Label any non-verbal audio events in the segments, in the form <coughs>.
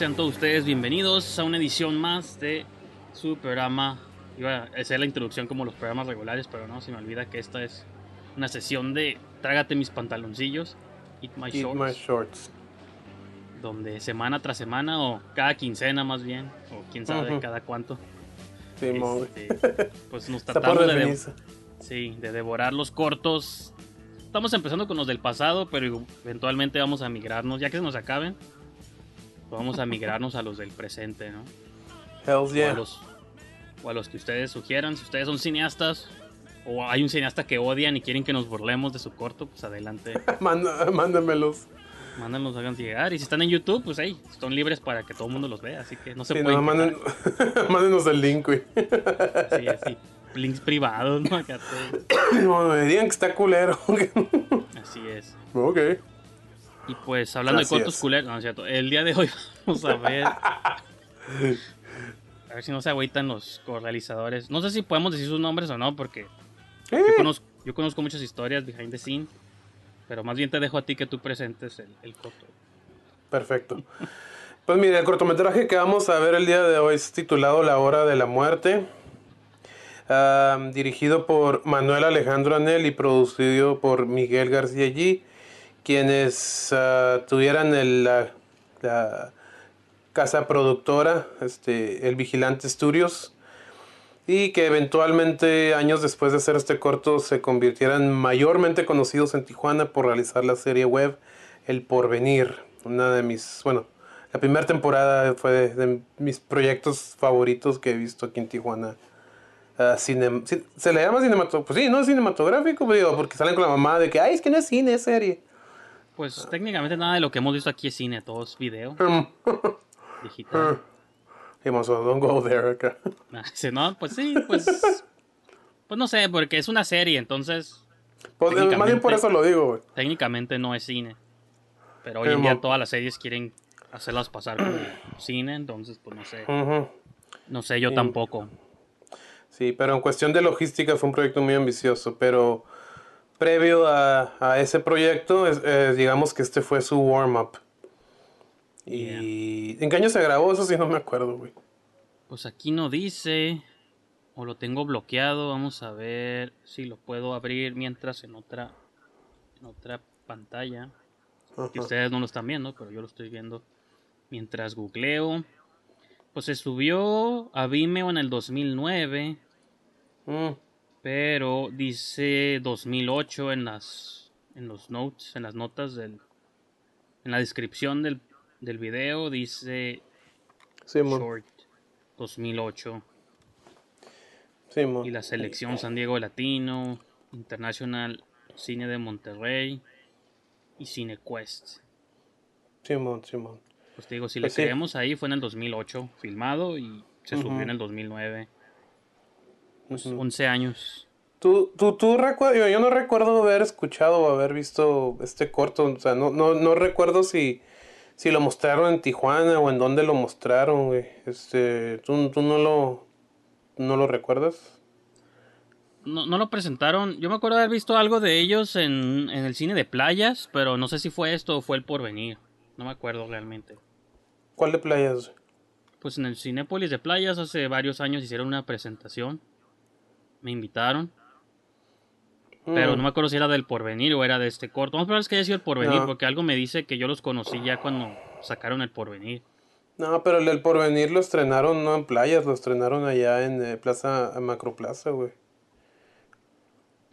Sean todos ustedes bienvenidos a una edición más de su programa. Iba a hacer la introducción como los programas regulares, pero no, se me olvida que esta es una sesión de Trágate mis pantaloncillos, Eat My Eat Shorts, my shorts. donde semana tras semana o cada quincena más bien, o quién sabe Ujú. cada cuánto, Sí, este, pues nos <laughs> tratamos de, de- sí, de devorar los cortos. Estamos empezando con los del pasado, pero eventualmente vamos a migrarnos, ya que se nos acaben, vamos a migrarnos a los del presente, ¿no? Hells o, a yeah. los, o a los que ustedes sugieran. Si ustedes son cineastas o hay un cineasta que odian y quieren que nos burlemos de su corto, pues adelante, <laughs> mándamelos. mándanos, hagan llegar. Y si están en YouTube, pues hey, están libres para que todo el mundo los vea, así que no se Sí, pueden no, manden- <laughs> mándenos el link, güey. Sí, así, links privados, ¿no? Acá. <coughs> No, me digan que está culero. Así es. ok. Y pues hablando Así de cortos culeros, no es cierto, el día de hoy <laughs> vamos a ver... A ver si no se agüitan los realizadores. No sé si podemos decir sus nombres o no, porque Eh, Yo conozco, yo conozco muchas historias behind the scene, pero más bien te dejo a ti que tú presentes el, el corto. Perfecto. Pues mira, el cortometraje que vamos a ver el día de hoy es titulado La Hora de la Muerte. Am, dirigido por Manuel Alejandro Anel y producido por Miguel García G, quienes ah, tuvieran el, la, la casa productora, este, El Vigilante Studios, y que eventualmente, años después de hacer este corto, se convirtieran mayormente conocidos en Tijuana por realizar la serie web El Porvenir, una de mis, bueno, la primera temporada fue de, mis proyectos favoritos que he visto aquí en Tijuana. Ah, sí, se le llama cinematográfico, pues sí, no es cinematográfico, digo, porque salen con la mamá de que, ay, es que no es cine, es serie. Pues técnicamente nada de lo que hemos visto aquí es cine, todo es video <laughs> digital. Don't go there acá. <laughs> Ah, no, pues sí, pues. Pues no sé, porque es una serie, entonces Pues, eh, más bien por eso lo digo, güey. técnicamente no es cine. Pero hoy en día todas las series quieren hacerlas pasar como <clears throat> cine, entonces pues no sé. No sé, yo Sí. tampoco. Sí, pero en cuestión de logística fue un proyecto muy ambicioso, pero previo a, a ese proyecto, es- eh, digamos que este fue su warm-up. Y ¿en qué año se grabó? Eso sí no me acuerdo, güey. Pues aquí no dice. O lo tengo bloqueado. Vamos a ver si lo puedo abrir mientras en otra. En otra pantalla. Que Ajá. ustedes no lo están viendo, pero yo lo estoy viendo. Mientras googleo. Pues se subió a Vimeo en el 2009. Mm, Pero dice 2008 en las. En los notes. En las notas del. En la descripción del, del video dice. Short 2008. Sí, mon. Y la selección San Diego Latino, International Cine de Monterrey y CineQuest. Sí, mon. Pues te digo, si Pues le sí. creemos ahí, fue en el 2008 filmado y se subió Ujú. en el 2009. Pues Ujú. 11 años. ¿Tú, tú, tú? Yo, yo no recuerdo haber escuchado o haber visto este corto. O sea, no, no, no recuerdo si, si lo mostraron en Tijuana o en dónde lo mostraron, güey. Este, ¿tú, tú no lo, no lo recuerdas? No, no lo presentaron. Yo me acuerdo haber visto algo de ellos en, en el cine de playas, pero no sé si fue esto o fue el porvenir. No me acuerdo realmente. ¿Cuál de playas? Pues en el Cinépolis de Playas hace varios años hicieron una presentación. Me invitaron. Pero Mm. no me acuerdo si era del porvenir o era de este corto. Vamos a ver si haya sido el porvenir, No. porque algo me dice que yo los conocí ya cuando sacaron el porvenir. No, pero el del porvenir lo estrenaron no en playas, lo estrenaron allá en eh, Plaza, Macroplaza, güey.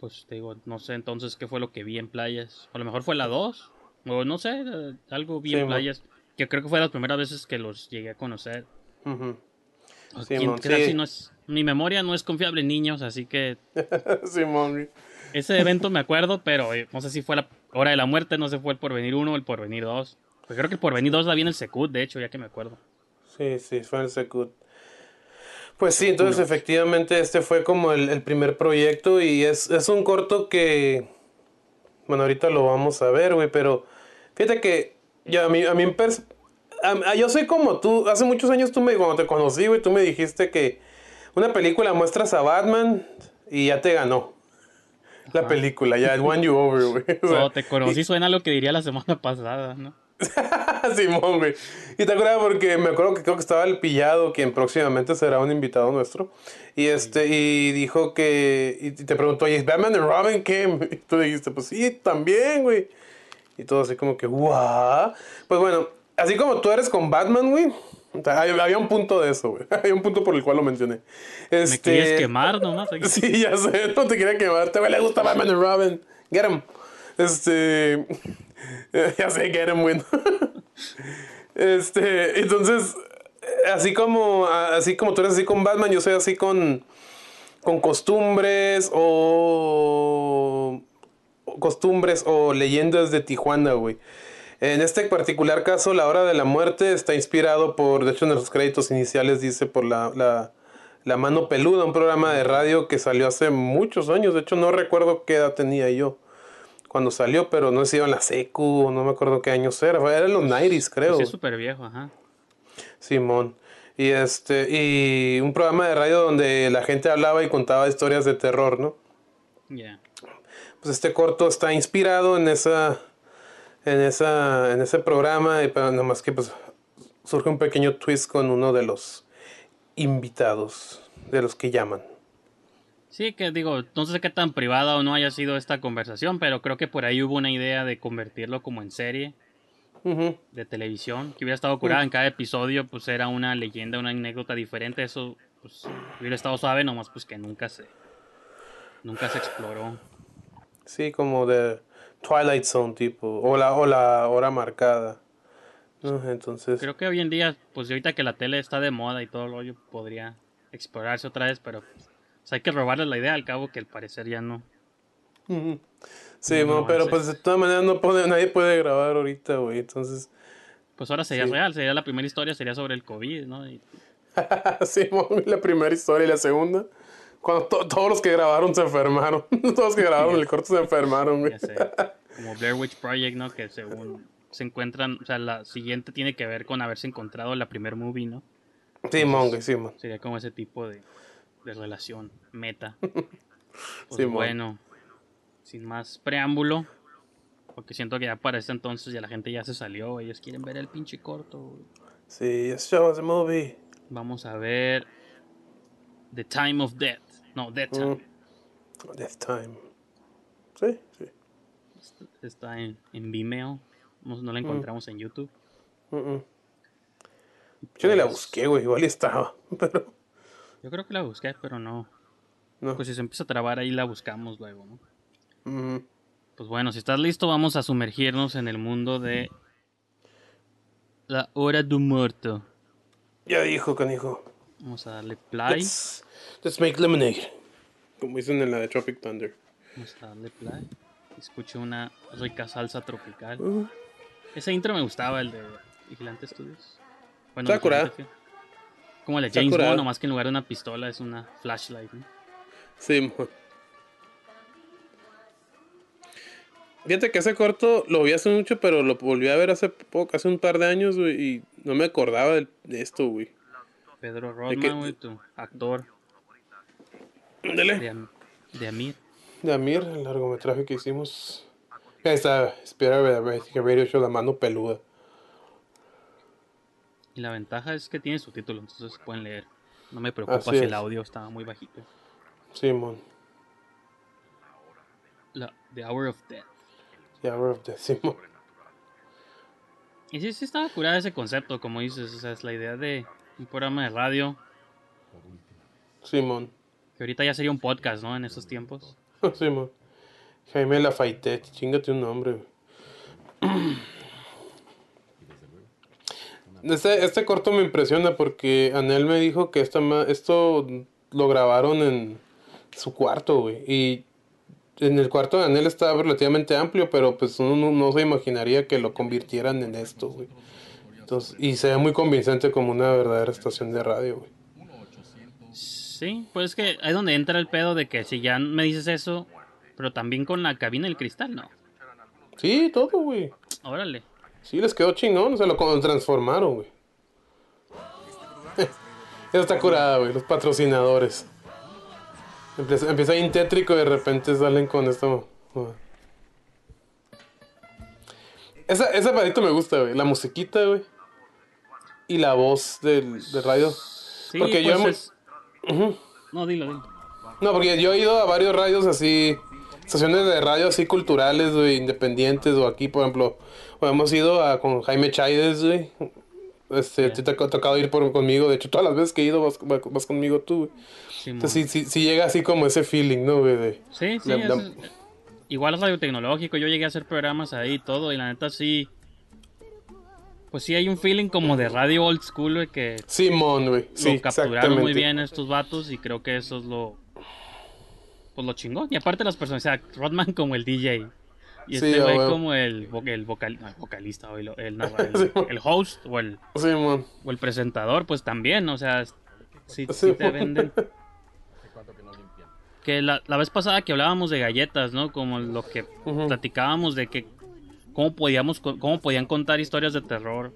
Pues te digo, no sé entonces qué fue lo que vi en playas. A lo mejor fue la 2. O no sé, eh, algo vi Sí, en playas. Que creo que fue las primeras veces que los llegué a conocer. Sí. si no es- mi memoria no es confiable en niños, así que <laughs> Simón, ese evento me acuerdo, pero eh, no sé si fue la hora de la muerte, no sé si fue el porvenir 1 o el porvenir 2. Pues creo que el porvenir 2 la vi en el Secut, de hecho, ya que me acuerdo. Sí, sí, fue en el Secut. Pues sí, entonces efectivamente este fue como el, el primer proyecto y es, es un corto que, bueno, ahorita lo vamos a ver, güey, pero fíjate que ya a mí, a mí a- a- yo soy como tú, hace muchos años tú me, cuando te conocí, güey, tú me dijiste que una película muestras a Batman y ya te ganó. La película, ya, it won you over, güey. O sea, Cuando te conocí suena lo que diría la semana <laughs> pasada, ¿no? <laughs> Simón, güey. Y te acuerdas porque me acuerdo que creo que estaba el pillado, quien próximamente será un invitado nuestro. Y este, y dijo que. Y te preguntó, ¿y es Batman y Robin qué? <laughs> Y tú dijiste, pues sí, también, güey. Y todo así como que, guau. Pues bueno, así como tú eres con Batman, güey. o sea, hay- había un punto de eso, güey. <laughs> Había un punto por el cual lo mencioné. Me Este, querías quemar nomás. <laughs> Sí, ya sé, no te quería quemar. Te le gusta Batman y Robin. Get him. Este. <laughs> ya sé, get him, güey. Este, entonces, así como, así como tú eres así con Batman, yo soy así con, con costumbres o costumbres o leyendas de Tijuana, güey. En este particular caso, La Hora de la Muerte está inspirado por, de hecho en los créditos iniciales dice por la, la, la Mano Peluda, un programa de radio que salió hace muchos años. De hecho, no recuerdo qué edad tenía yo cuando salió, pero no sé si iba en la secu, no me acuerdo qué años era. Era en los 90s, creo. Sí, es súper viejo, ajá. Simón. Y este, y un programa de radio donde la gente hablaba y contaba historias de terror, ¿no? Ya. Pues este corto está inspirado en esa, en esa, en ese programa, y nada más que pues surge un pequeño twist con uno de los invitados, de los que llaman. Sí, que digo, no sé qué tan privada o no haya sido esta conversación, pero creo que por ahí hubo una idea de convertirlo como en serie de televisión, que hubiera estado curada en cada episodio, pues era una leyenda, una anécdota diferente, eso pues hubiera estado suave, nomás pues que nunca se nunca se exploró. Sí, como de Twilight Zone tipo, o la, o la hora marcada. ¿no? Entonces, Creo que hoy en día, pues ahorita que la tele está de moda y todo el rollo, podría explorarse otra vez, pero pues, hay que robarle la idea al cabo que al parecer ya no. Sí, No, mo, no, pero pues de todas maneras no puede, nadie puede grabar ahorita, güey. Entonces, Pues ahora sería Sí. real, sería la primera historia, sería sobre el COVID, ¿no? Y- <laughs> sí, la primera historia y la segunda. Cuando to- todos los que grabaron se enfermaron. <laughs> todos los que grabaron el corto se enfermaron, güey. ya sé, como Blair Witch Project, ¿no? Que según se encuentran, o sea, la siguiente tiene que ver con haberse encontrado la primer movie, ¿no? Sí, mon, güey, sí, mon. Sería como ese tipo de, de relación meta. <laughs> Pues Simón. bueno, sin más preámbulo, porque siento que ya para este entonces ya la gente ya se salió, ellos quieren ver el pinche corto. güey. Sí, just show a movie. Vamos a ver The Time of Death. No, Death Time. Mm. Death Time. Sí, sí. Está en, en Vimeo. No, no la encontramos en YouTube. Mm, mm. Yo ni la Pues, busqué, güey. Igual estaba. <laughs> Pero, Yo creo que la busqué, pero no. no. Pues si se empieza a trabar ahí la buscamos luego, ¿no? Mm. Pues bueno, si estás listo, vamos a sumergirnos en el mundo de la hora du muerto. Ya dijo, canijo. Vamos a darle play. Let's, let's make lemonade. Como dicen en la de Tropic Thunder. Vamos a darle play. Escucho una rica salsa tropical. Uh, Ese intro me gustaba, el de Vigilante Studios. Bueno, Está curada. Como el de Está James. Bond, nomás que en lugar de una pistola es una flashlight. ¿no? sí, mon. Fíjate que ese corto lo vi hace mucho, pero lo volví a ver hace poco, hace un par de años, güey, y no me acordaba de, esto, güey. Pedro. Rodman, güey, tu actor Dele. de, Am- de Amir. De Amir, el largometraje que hicimos. Ahí está, espera, que Radio Show, la mano peluda. Y la ventaja es que tiene subtítulos, entonces pueden leer. No me preocupa Así si es. el audio está muy bajito. Simón. La, The Hour of Death. Ya, bro, decimos. Y sí, sí estaba curada ese concepto, como dices. O sea, es la idea de un programa de radio. Simón. Que ahorita ya sería un podcast, ¿no? En estos tiempos. <laughs> Simón. Jaime Lafayette, chingate un nombre, güey. <clears throat> Este, este corto me impresiona porque Anel me dijo que esta ma- esto lo grabaron en su cuarto, güey. Y en el cuarto de Anel está relativamente amplio, pero pues uno no, no se imaginaría que lo convirtieran en esto, güey. Entonces, y se ve muy convincente como una verdadera estación de radio, güey. Sí, pues es que ahí es donde entra el pedo de que si ya me dices eso, pero también con la cabina del cristal, ¿no? Sí, todo, güey. Órale. Sí, les quedó chingón, se lo transformaron, güey. <laughs> Eso está curada, güey, los patrocinadores. Empieza, empieza bien tétrico y de repente salen con esto. Esa, ese me gusta, güey. La musiquita, güey. Y la voz del, del radio. Sí, Porque yo pues No, dilo, dilo. No, porque yo he ido a varios radios así, estaciones de radio así culturales, güey, independientes, o aquí, por ejemplo, o hemos ido a, con Jaime Chaides, güey. Este, te, ha tocado ir por, conmigo, de hecho, todas las veces que he ido vas, vas- vas conmigo tú, güey. Entonces sí, sí, sí llega así como ese feeling, ¿no, güey? De, Sí, sí, la- es- la- igual es radio tecnológico, yo llegué a hacer programas ahí y todo, y la neta sí. Pues sí hay un feeling como de radio old school, güey, que Simón, güey. Sí, lo capturaron muy bien estos vatos, y creo que eso es lo. Pues lo chingón. Y aparte las personas, o sea, Rodman como el DJ. Y Sí, este güey como el, el, vocal, no, el vocalista, o el, el, <laughs> el- Sí. el host, o el, Simón. o el presentador, pues también, o sea, sí, sí Sí. te venden. <laughs> Que la, la vez pasada que hablábamos de galletas, ¿no? Como lo que platicábamos de que cómo podíamos cómo podían contar historias de terror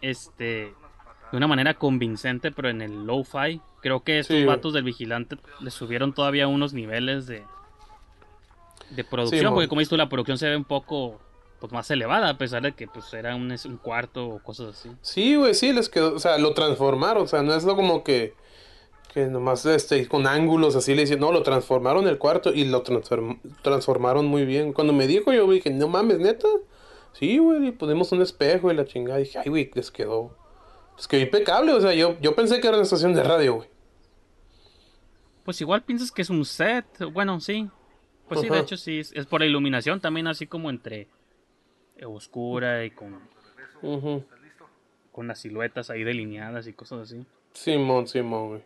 este de una manera convincente, pero en el lo-fi. Creo que estos Sí, vatos del vigilante le subieron todavía unos niveles de de producción, Sí, porque como dices la producción se ve un poco pues más elevada, a pesar de que pues era un, un cuarto o cosas así. Sí, güey, sí, les quedó, o sea, lo transformaron, o sea, no es lo como que, que nomás este, con ángulos así le dicen, no, lo transformaron el cuarto y lo transform- transformaron muy bien. Cuando me dijo, yo dije, no mames, neta. Sí, güey, y pusimos un espejo y la chingada, dije, ay, güey, les quedó, les quedó impecable, o sea, yo, yo pensé que era una estación de radio, güey. Pues igual piensas que es un set, bueno, sí. Pues sí, de hecho sí, es, por la iluminación también así como entre eh, oscura y con, Ujú. con las siluetas ahí delineadas y cosas así. Simón, Simón, güey.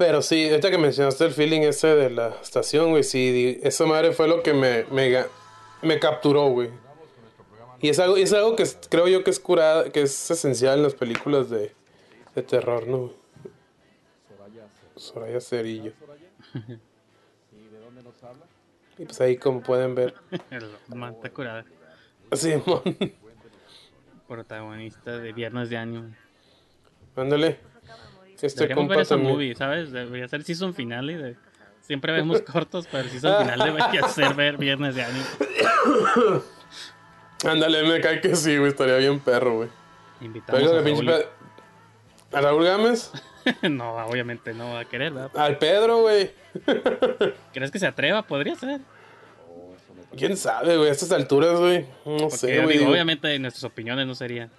Pero sí, ahorita que mencionaste el feeling ese de la estación, güey, sí, esa madre fue lo que me, me, me capturó, güey. Y es algo, y es algo que es- creo yo que es curada, que es esencial en las películas de, de terror, ¿no? Soraya Cerillo. Y pues ahí como pueden ver. <laughs> Está curada. Simón, Protagonista de Viernes de Año. ándale. Este Deberíamos ver esa movie, ¿sabes? Debería ser season final y de... Siempre <laughs> vemos cortos, pero el season final debería <laughs> ser ver Viernes de Año. <coughs> Ándale, me cae que sí, güey, estaría bien perro, güey. Invitamos Pero a Raúl. pe- ¿A Raúl Gámez? <laughs> no, obviamente no va a querer, ¿verdad? Al Pedro, güey. ¿Crees que se atreva? Podría ser. ¿Quién sabe, güey? A estas alturas, güey. No Porque sé, güey. obviamente nuestras opiniones no serían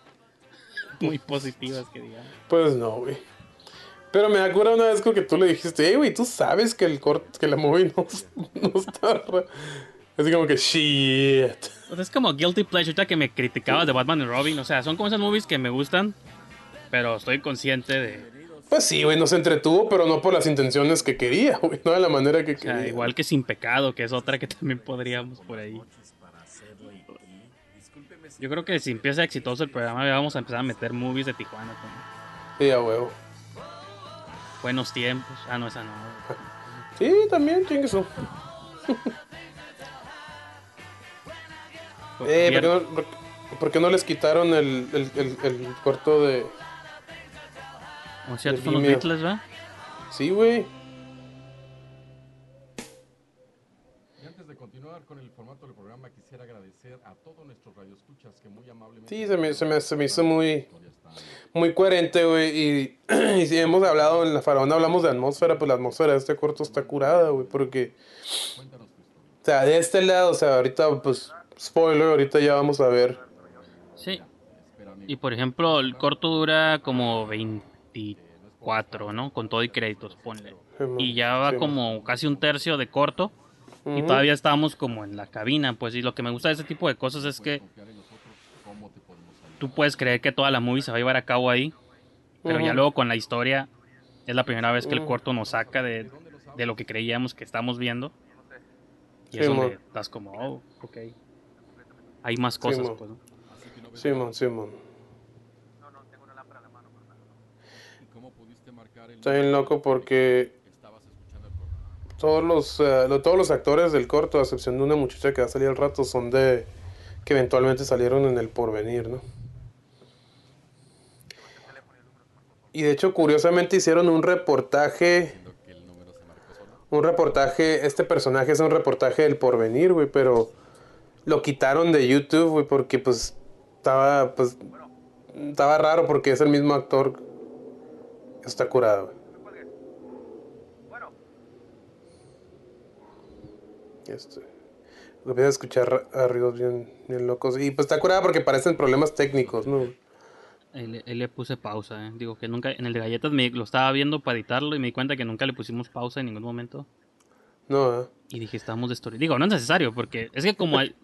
muy positivas, que digamos. Pues no, güey. Pero me acuerdo una vez que tú le dijiste, hey, güey, tú sabes que el corte, que la movie no, <laughs> no está. ra-". Así como que, shit. O sea, es como Guilty Pleasure, ahorita que me criticabas de Batman y Robin. O sea, son como esas movies que me gustan, pero estoy consciente de. Pues sí, güey, nos entretuvo, pero no por las intenciones que quería, güey. No de la manera que O sea, quería. igual que Sin Pecado, que es otra que también podríamos por ahí. Yo creo que si empieza exitoso el programa, vamos a empezar a meter movies de Tijuana. también. Sí, a huevo. Buenos tiempos. Ah, no, esa no. Sí, también, chingue eso. <laughs> Eh, ¿por qué, no, por- por qué no les quitaron el, el, el, el corto de. O sea, son los. Beatles, ¿va? Sí, güey. Antes de continuar con el formato del programa, quisiera agradecer a todos nuestros radioescuchas que muy amablemente... Sí, se me, se me, se me hizo muy, muy coherente, güey. Y, <clears throat> y si hemos hablado en la faraona, hablamos de atmósfera, pues la atmósfera de este corto está curada, güey. Porque, o sea, de este lado, o sea, ahorita, pues, spoiler, ahorita ya vamos a ver. Sí. Y por ejemplo, el corto dura como 24, ¿no? Con todo y créditos, ponle. Sí. Y ya va Sí, mo. como casi un tercio de corto. Y Ujú. todavía estábamos como en la cabina, pues. Y lo que me gusta de este tipo de cosas es que Confiar en nosotros, ¿cómo te podemos ayudar? Tú puedes creer que toda la movie se va a llevar a cabo ahí. Pero ya luego con la historia es la primera vez que el corto nos saca de, de lo que creíamos que estamos viendo. Y Sí, es donde estás como, oh, ok. Hay más cosas, pues. ¿no? Simón, Simón. ¿Y cómo pudiste marcar el... Está bien loco porque todos los, lo- todos los actores del corto, a excepción de una muchacha que va a salir al rato, son de que eventualmente salieron en el porvenir, ¿no? Y de hecho, curiosamente hicieron un reportaje, un reportaje, este personaje es un reportaje del porvenir, güey, pero lo quitaron de YouTube, güey, porque pues estaba, pues, estaba raro porque es el mismo actor. Está curado, güey. Este, empieza a escuchar a ruidos bien, bien locos. Y pues está curada porque parecen problemas técnicos, ¿no? Él, él le puse pausa, ¿eh? Digo que nunca, en el de galletas me lo estaba viendo para editarlo y me di cuenta que nunca le pusimos pausa en ningún momento. No, ¿eh? Y dije, estamos de story. Digo, no es necesario, porque es que como, hay-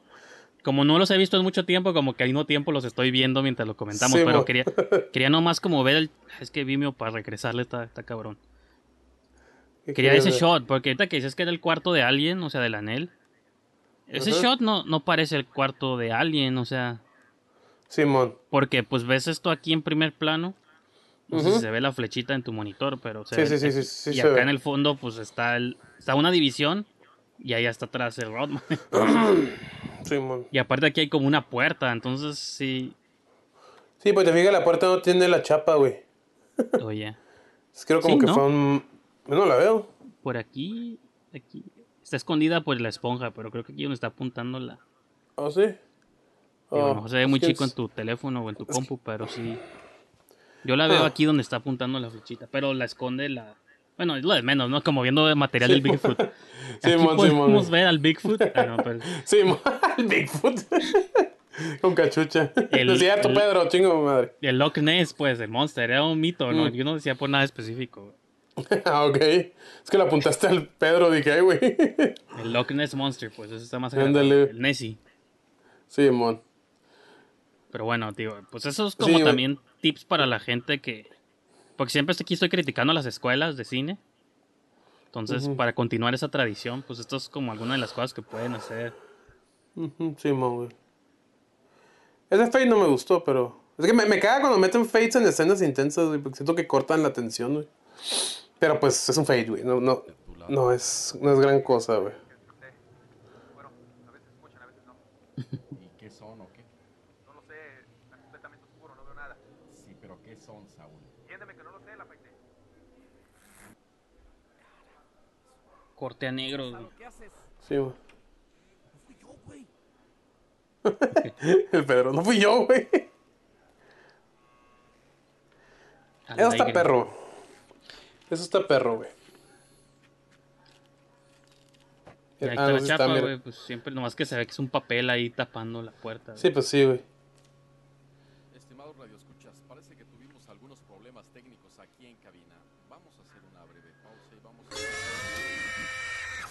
como no los he visto en mucho tiempo, como que al mismo tiempo los estoy viendo mientras lo comentamos. Sí, pero quería, <laughs> quería nomás como ver el. Es que Vimeo para regresarle está, está cabrón. ¿Qué Quería ese ver? shot, porque ahorita que dices que era el cuarto de alguien, o sea, del anel. Ese shot no, no parece el cuarto de alguien, o sea. Simón. Porque pues ves esto aquí en primer plano. No sé si se ve la flechita en tu monitor, pero se Sí, ve- sí, sí, sí, Y se acá ve. en el fondo, pues está el, está una división. Y ahí está atrás el Rodman. <coughs> Simón. y aparte aquí hay como una puerta, entonces sí. Sí, pues te fijas, la puerta no tiene la chapa, güey. <laughs> Oye, Es creo como Sí, que ¿no? fue un... No la veo. por aquí, aquí. Está escondida por la esponja, pero creo que aquí donde está apuntando la. ¿Oh, sí? Digo, a lo Oh, mejor se ve muy chico es- en tu teléfono o en tu compu, pero sí. Yo la veo Ah. aquí donde está apuntando la flechita, pero la esconde la. Bueno, es lo de menos, ¿no? Como viendo material del Sí. Bigfoot. <laughs> Aquí Simón, podemos Simón. ver al Bigfoot. Ah, no, pero- <laughs> Simón, el Bigfoot. <laughs> Con cachucha. El- cierto, el- Pedro, chingo madre. El Loch Ness, pues, el Monster, era un mito, ¿no? Mm. Yo no decía por nada específico. ah, ok. Es que le apuntaste al Pedro, dije, ay, güey. El Loch Ness Monster, pues, eso está más grande. El Nessie. Simón. Pero bueno, tío, pues eso es como Sí, también tips para la gente que... Porque siempre aquí estoy criticando las escuelas de cine. Entonces, Ujú. para continuar esa tradición, pues esto es como alguna de las cosas que pueden hacer. Ujú, Simón, güey. Ese fade no me gustó, pero... Es que me, me caga cuando meten fades en escenas intensas, güey, porque siento que cortan la tensión, güey. Pero pues es un fade, güey. No, no, no, es, no es gran cosa, güey. <laughs> ¿Y qué son o qué? No lo sé, está completamente oscuro, no veo nada. Sí, pero ¿qué son, Saúl? Entiéndeme que no lo sé, la afeité. Corte a negro. güey. ¿Qué haces? Sí, güey. <laughs> El Pedro, no fui yo, güey. Al Eso está aire. perro. Eso está perro, güey. Y ahí Ah, está no, la sí chapa, güey, pues siempre nomás que se ve que es un papel ahí tapando la puerta. güey. Sí, pues sí, güey. Estimados radioescuchas, parece que tuvimos algunos problemas técnicos aquí en cabina. Vamos a hacer una breve pausa y vamos a...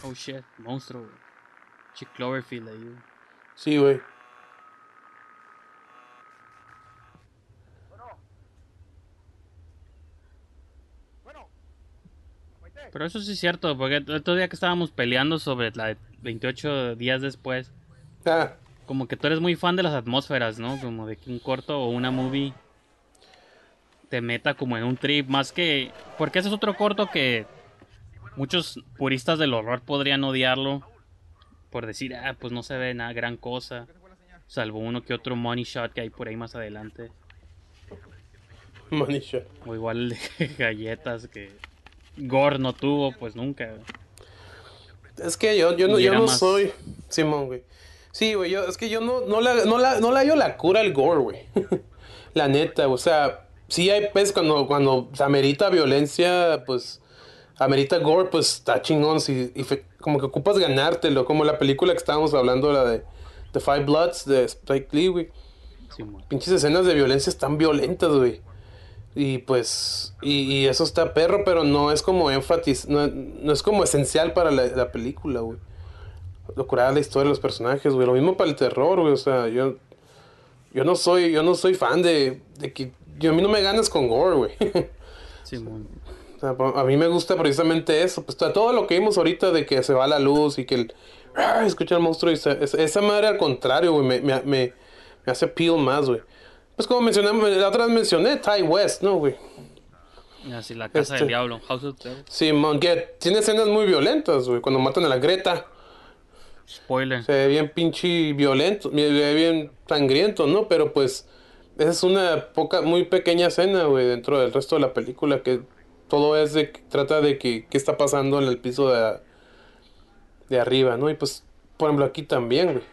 Oh shit, monstruo, güey. Chick Cloverfield ahí, güey. Sí, güey. Pero eso sí es cierto, porque el otro día que estábamos peleando sobre la de 28 días después, Ah, como que tú eres muy fan de las atmósferas, ¿no? Como de que un corto o una movie te meta como en un trip, más que... Porque ese es otro corto que muchos puristas del horror podrían odiarlo por decir, ah, pues no se ve nada gran cosa, salvo uno que otro money shot que hay por ahí más adelante. Manisha. O igual de <laughs> galletas que Gore no tuvo, pues nunca. Es que yo, yo no, yo no más- soy Simón, güey. Sí, güey, yo, es que yo no, no, la, no, la, no la hallo la cura al gore, güey. <laughs> la neta, o sea, sí hay pues cuando, cuando se amerita violencia, pues, amerita gore, pues está chingón, sí, y fe- como que ocupas ganártelo, como la película que estábamos hablando, la de The Five Bloods de Spike Lee, güey. Simón. Pinches escenas de violencia están violentas, güey. Y pues, y, y eso está perro, pero no es como énfasis, no, no es como esencial para la, la película, güey. Lo curada la historia de los personajes, güey. Lo mismo para el terror, güey. O sea, yo, yo no soy, yo no soy fan de, de que, yo, a mí no me ganas con gore, güey. Simón. O sea, a mí me gusta precisamente eso. Pues to- todo lo que vimos ahorita de que se va la luz y que el. ¡ah! Escucha el monstruo y se- es- esa madre al contrario, güey. Me, me, me, me hace peel más, güey. Pues como mencionamos, la otra vez mencioné Ty West, ¿no, güey? Así la casa Este- del diablo, House of Terror. Simón, que tiene escenas muy violentas, güey. Cuando matan a la Greta. Spoiler. Se ve bien pinche violento, se ve bien sangriento, ¿no? Pero pues esa es una poca, muy pequeña escena, güey, dentro del resto de la película que todo es de, trata de que qué está pasando en el piso de, de arriba, ¿no? Y pues, por ejemplo, aquí también, güey.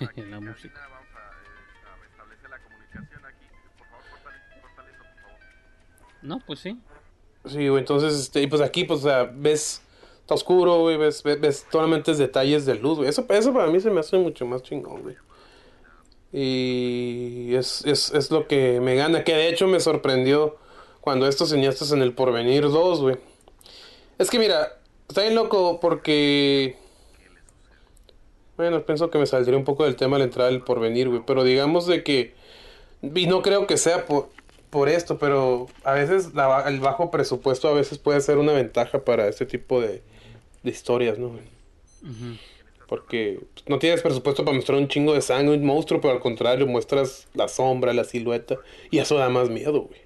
<laughs> la música. Vamos a, a restablecer la comunicación aquí. Por favor, córtale, córtale eso, por favor. No, pues sí. Sí, güey, entonces, este, y pues aquí, pues, o sea, ves, está oscuro, güey, ves, ves, ves solamente detalles de luz, güey. Eso, eso para mí se me hace mucho más chingón, güey. Y es, es, es lo que me gana, que de hecho me sorprendió cuando estos cineastas en el Porvenir 2, güey. Es que mira, está bien loco porque... Bueno, pienso que me saldría un poco del tema al entrar al Porvenir, güey, pero digamos de que... Y no creo que sea por, por esto, pero a veces la el bajo presupuesto a veces puede ser una ventaja para este tipo de, de historias, ¿no? güey? Porque no tienes presupuesto para mostrar un chingo de sangre, un monstruo, pero al contrario, muestras la sombra, la silueta, y eso da más miedo, güey.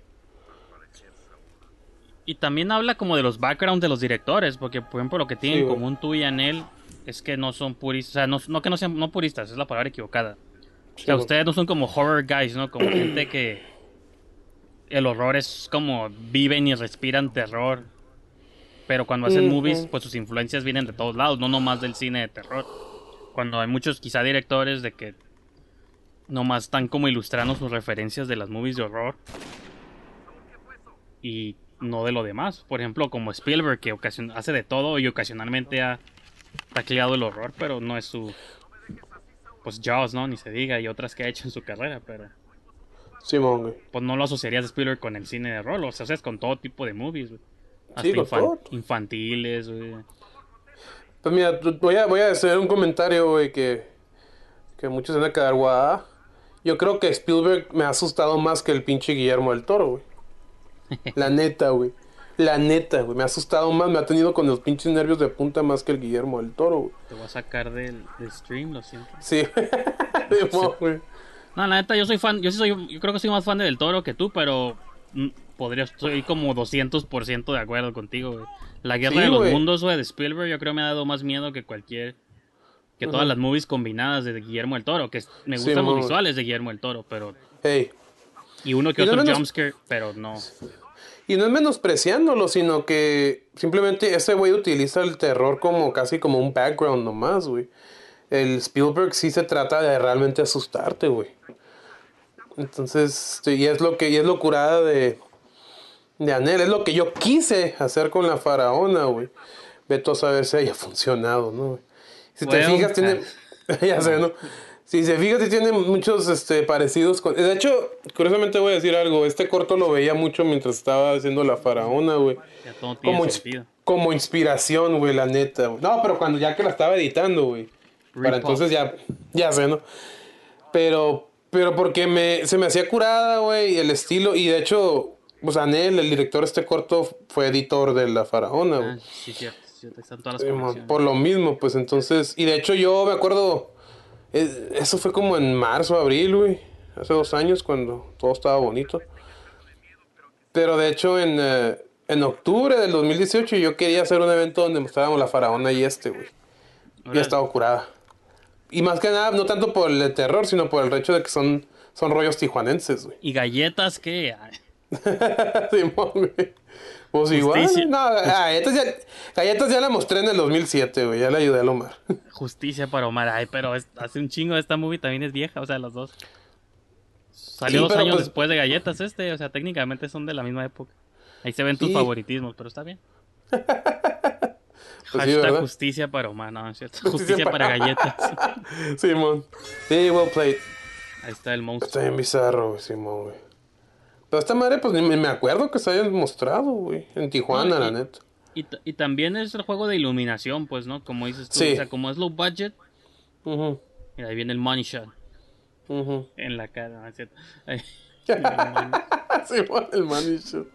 Y también habla como de los backgrounds de los directores, porque por ejemplo lo que tienen Sí, en común tú y Anel es que no son puristas, o sea, no, no que no sean no puristas, es la palabra equivocada. O sea, ustedes no son como horror guys, ¿no? Como gente que el horror es como viven y respiran terror. Pero cuando hacen movies, pues sus influencias vienen de todos lados, no nomás del cine de terror. Cuando hay muchos quizá directores de que nomás están como ilustrando sus referencias de las movies de horror y no de lo demás. Por ejemplo, como Spielberg, que hace de todo y ocasionalmente ha tacleado el horror, pero no es su. Pues Jaws, ¿no? Ni se diga, y otras que ha hecho en su carrera, pero Simón, güey. pues no lo asociarías a Spielberg con el cine de horror, o sea, es con todo tipo de movies, güey. Hasta Sí, con infan- todo. infantiles, güey. Pues mira, voy a, voy a hacer un comentario, güey, que, que muchos van a quedar guada. Yo creo que Spielberg me ha asustado más que el pinche Guillermo del Toro, güey. La neta, güey. La neta, güey. Me ha asustado más, me ha tenido con los pinches nervios de punta más que el Guillermo del Toro, güey. Te voy a sacar del, del stream, lo siento. Sí. <laughs> Simón, güey. No, la neta, yo soy fan, yo sí soy, yo creo que soy más fan de Del Toro que tú, pero mm, podría, estoy como 200% de acuerdo contigo, güey. La Guerra Sí, de los güey. Mundos, güey, de Spielberg, yo creo me ha dado más miedo que cualquier, que todas las movies combinadas de Guillermo del Toro, que me Sí, gustan los visuales de Guillermo del Toro, pero, Hey. Y uno que Y no otro menos- jumpscare, pero no. Y no es menospreciándolo, sino que simplemente ese güey utiliza el terror como casi como un background nomás, güey. El Spielberg sí se trata de realmente asustarte, güey. Entonces, este, y es lo que, y es lo curada de, de Anel, es lo que yo quise hacer con la faraona, güey. Veto a saber si haya funcionado, ¿no? güey? Si te fijas, tiene. <laughs> ya sé, ¿no? Si se sí tiene muchos este, parecidos con. De hecho, curiosamente voy a decir algo. Este corto lo veía mucho mientras estaba haciendo la faraona, güey. Ya todo tiene Como, sentido. como inspiración, güey, la neta. güey. No, pero cuando ya que la estaba editando, güey. Para entonces ya, ya sé, ¿no? Pero, pero porque me, se me hacía curada, güey, el estilo. Y de hecho, pues Anel, el director de este corto, fue editor de La Faraona, güey. Ah, sí, cierto, cierto, están todas las Sí, conexiones. por lo mismo, pues entonces. Y de hecho, yo me acuerdo. Eso fue como en marzo, abril, güey. Hace dos años, cuando todo estaba bonito. Pero de hecho, en, eh, en octubre del 2018, yo quería hacer un evento donde mostrábamos la faraona y este, güey. Ya estaba curada. Y más que nada, no tanto por el terror, sino por el hecho de que son, son rollos tijuanenses, güey. ¿Y galletas qué? <laughs> Simón, güey. Pues igual. Justicia. No, galletas ya, galletas ya la mostré en el 2007, güey. Ya le ayudé a Lomar. <laughs> Justicia para Omar. Ay, pero es- hace un chingo esta movie también es vieja, o sea, los dos. Salió Sí, dos años pues- después de Galletas este, o sea, técnicamente son de la misma época. Ahí se ven tus favoritismos, pero está bien. <laughs> Pues Hashtag justicia para Omar, no, es cierto. Justicia Justicia, para... para- Galletas. Simón. Sí, well played. Ahí está el monstruo. Está bien bizarro, Simón, güey. Pero esta madre, pues ni me acuerdo que se hayan mostrado, güey. En Tijuana, No, la neta. Y, y también es el juego de iluminación, pues, ¿no? Como dices tú, Sí. o sea, como es low budget, y ahí viene el money shot ujú. en la cara, ¿no es cierto? Simón, <laughs> el money shot.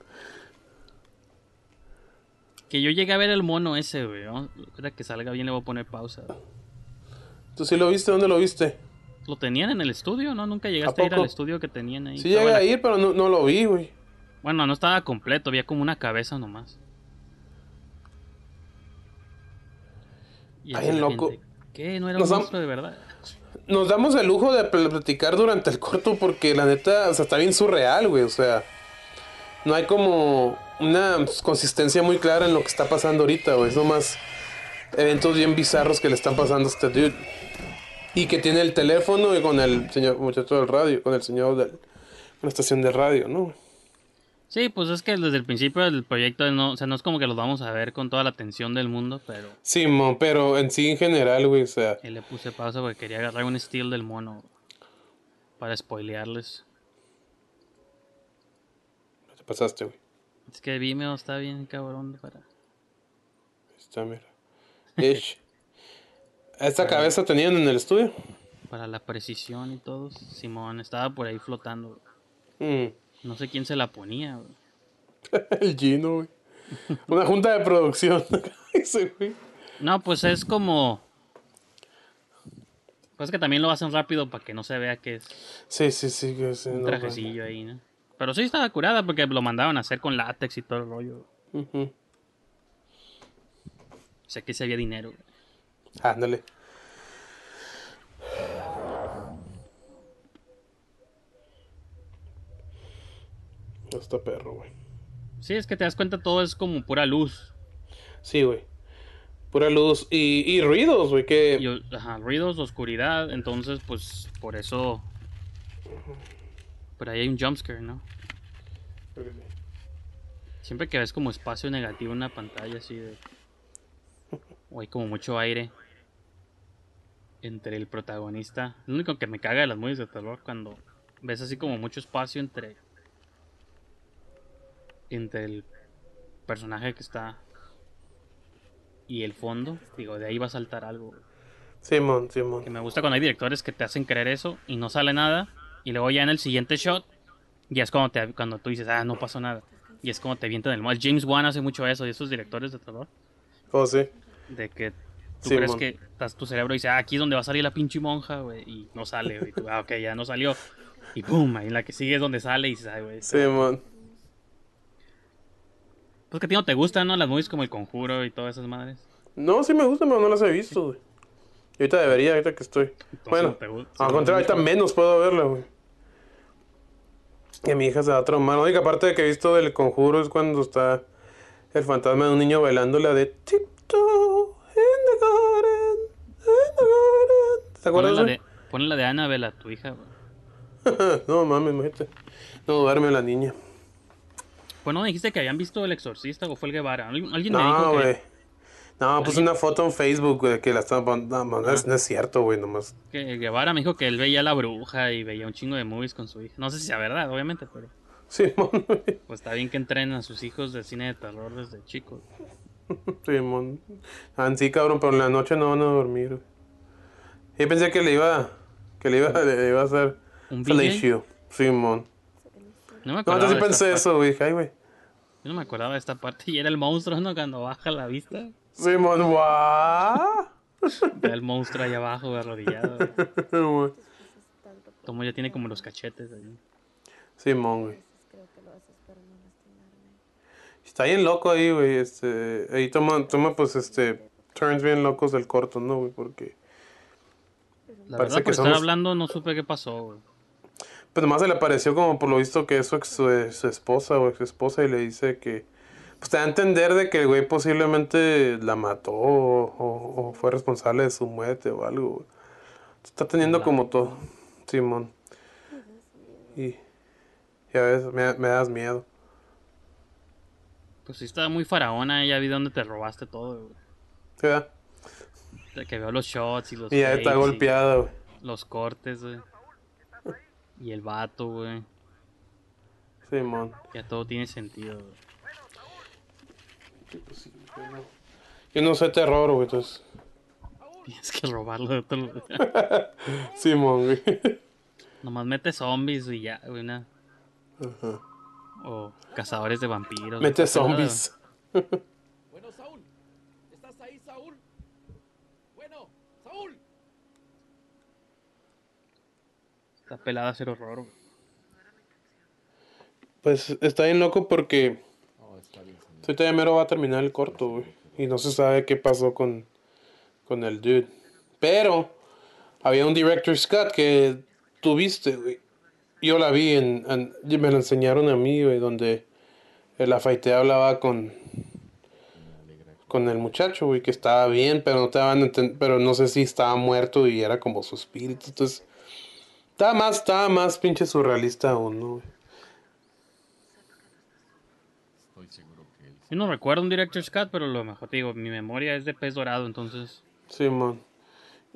que yo llegué a ver el mono ese, güey, ¿no? Que salga bien le voy a poner pausa. ¿Tú sí lo viste? ¿Dónde lo viste? Lo tenían en el estudio, ¿no? Nunca llegaste a, ir al estudio que tenían ahí. Sí llegué la- a ir, pero no, no lo vi, güey. Bueno, no estaba completo, había como una cabeza nomás. Y la loco. gente, ¿Qué? ¿No era Nos un monstruo de verdad? Nos damos el lujo de pl- platicar durante el corto porque la neta, o sea, está bien surreal, güey. O sea, no hay como una consistencia muy clara en lo que está pasando ahorita, güey. Es nomás eventos bien bizarros que le están pasando a este dude. Y que tiene el teléfono y con el señor muchacho del radio, con el señor de la estación de radio, ¿no? Sí, pues es que desde el principio del proyecto, no, o sea, no es como que los vamos a ver con toda la atención del mundo, pero Sí, mo, pero en sí en general, güey, o sea, él le puse pausa porque quería agarrar un steal del mono para spoilearles. te pasaste, güey. Es que Vimeo está bien cabrón para... Está, mira. <laughs> Ish. Esta cabeza tenían en el estudio. Para la precisión y todo, Simón estaba por ahí flotando. Mm. No sé quién se la ponía. <laughs> El Gino, güey. Una junta de producción. <laughs> Ese, güey. No, pues es como... Pues que también lo hacen rápido para que no se vea que es Sí, sí, sí. Que sí, un no, trajecillo ahí, ¿no? Pero sí estaba curada porque lo mandaban a hacer con látex y todo el rollo. O sea que se había dinero. güey. Ándale. Está perro, güey. Sí, es que te das cuenta todo es como pura luz. Sí, güey. Pura luz y, y ruidos, güey. Que. Y, ajá, ruidos, oscuridad. Entonces, pues, por eso... Por ahí hay un jumpscare, ¿no? Siempre que ves como espacio negativo en una pantalla así de... <laughs> O hay como mucho aire entre el protagonista. Lo único que me caga de las movies de terror cuando ves así como mucho espacio entre... Entre el personaje que está y el fondo. Digo, de ahí va a saltar algo. Simón, Simón. Que me gusta cuando hay directores que te hacen creer eso y no sale nada. Y luego ya en el siguiente shot, ya es cuando, te, cuando tú dices, ah, no pasó nada. Y es como te vientan el mal. James Wan hace mucho eso, y esos directores de terror. Oh, sí. De que tú Sí, crees mon. que estás, tu cerebro dice, ah, aquí es donde va a salir la pinche monja, güey. Y no sale, güey. Ah, ok, ya no salió. Y pum, ahí la que sigue es donde sale y ay, güey. Simón. Pues que a ti no te gustan, ¿no? Las movies como El Conjuro y todas esas madres. No, sí me gustan, pero no las he visto, güey. Y ahorita debería, ahorita que estoy. bueno, no te gu- al sí, contrario, ahorita gusta. menos puedo verla, güey. Y mi hija se va a traumar. La única parte de que he visto del conjuro es cuando está el fantasma de un niño bailando la de Tiptoe ¿Te Ponle acuerdas? la, de, ponle la de Annabelle a tu hija, <laughs> no mames, imagínate. No duerme la niña. Bueno, ¿no dijiste que habían visto El Exorcista o fue el Guevara. Alguien me dijo No, que... No, puse una foto en Facebook, güey, que la estaba poniendo. No, no, es, no es cierto, güey, nomás. Que Guevara me dijo que él veía a la bruja y veía un chingo de movies con su hija. No sé si sea verdad, obviamente, pero <laughs> güey. pues está bien que entrenen a sus hijos de cine de terror desde chicos. <laughs> Simón. Ah, sí, cabrón, pero en la noche no van a dormir. Yo pensé que le iba, que le iba, <laughs> le iba a hacer ¿Un fellatio. Simón. No me No, acordaba entonces de pensé esta eso, güey. Ay. Yo no me acordaba de esta parte y era el monstruo, ¿no? Cuando baja la vista. Simón, guau. Ve el monstruo ahí abajo, arrodillado. <laughs> Güey. Como ya tiene como los cachetes ahí. Simón, güey. Está bien loco ahí, güey. Este, ahí toma, toma, pues, este, turns bien locos del corto, ¿no, güey? Porque, La Parece verdad, que estar somos- hablando, no supe qué pasó, güey. pues, nomás se le pareció como por lo visto que es su, ex- su, su esposa o ex esposa y le dice que, Pues te da a entender de que el güey posiblemente la mató o, o- o fue responsable de su muerte o algo, güey. Está teniendo como todo. Simón. Y. Ya ves, me, me das miedo. Pues sí, estaba muy faraona. Ya vi dónde te robaste todo, güey. ¿Sí, verdad? Que veo los shots y los. Y ya está golpeada, güey. Los cortes, güey. Y el vato, güey. Simón. Ya todo tiene sentido, güey. Yo no sé terror, güey, entonces. Tienes que robarlo de otro lugar. <laughs> Simón, güey. Nomás mete zombies y ya, güey. una- O cazadores de vampiros. Mete zombies. <laughs> Bueno, Saúl. ¿Estás ahí, Saúl? Bueno, Saúl. Está pelada a hacer horror. Pues está bien loco porque. Ahorita ya mero va a terminar el corto, güey. Y no se sabe qué pasó con, con el dude. Pero había un director Scott que tuviste, güey. Yo la vi en, me la enseñaron a mí, güey, donde el afaite hablaba con con el muchacho, güey, que estaba bien, pero no te daban pero no sé si estaba muerto y era como su espíritu. Entonces, estaba más, estaba más pinche surrealista aún, ¿no? güey? Yo no recuerdo un Director's Cut, pero lo mejor te digo, mi memoria es de pez dorado, entonces. Simón.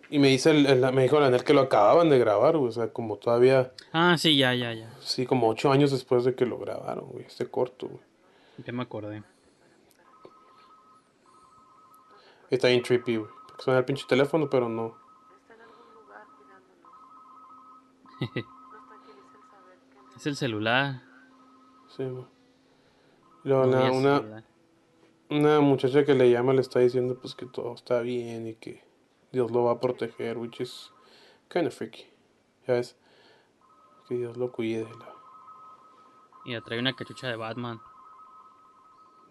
Y me dice el, el- me dijo Lanel que lo acababan de grabar, güey. O sea, como todavía, Ah, sí, ya, ya, ya. sí, como ocho años después de que lo grabaron, güey. Este corto, güey. Ya me acordé. Está bien trippy, güey. Porque suena el pinche teléfono, pero no. Es el celular. Sí, güey. Y luego No una, una, una muchacha que le llama le está diciendo pues que todo está bien y que Dios lo va a proteger, which is kind of freaky. Ya ves. Que Dios lo cuide. La, Y le trae una cachucha de Batman.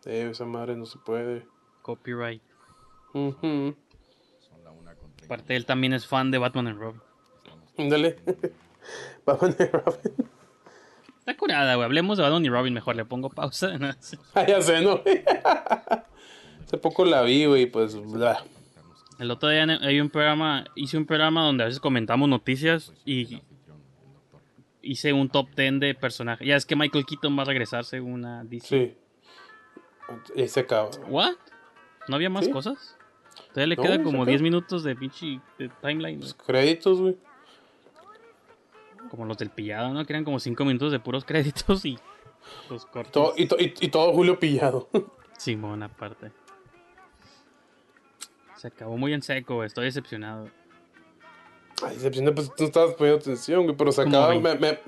eh, esa madre no se puede. Copyright. Aparte, él también es fan de Batman and Robin. Ándale. <laughs> Batman y Robin. Está curada, güey. Hablemos de Batman y Robin mejor. Le pongo pausa. <laughs> Ah, ya sé, ¿no? <laughs> Hace poco la vi, güey, pues, bla. El otro día hay un programa, hice un programa donde a veces comentamos noticias y hice un top 10 de personajes. Ya es que Michael Keaton va a regresar según una DC. Sí. Y se acaba. ¿What? ¿No había más Sí. cosas? Todavía le No, queda como acaba. 10 minutos de pinche de timeline. güey. Créditos, güey. Como los del pillado, ¿no? Que eran como 5 minutos de puros <laughs> créditos y los cortos. Todo, y, to- y, y todo Julio pillado. <laughs> Simón, aparte. Se acabó muy en seco, güey. Estoy decepcionado. Ay, decepción, pues tú estabas poniendo atención, güey, pero se acaba. Me, me,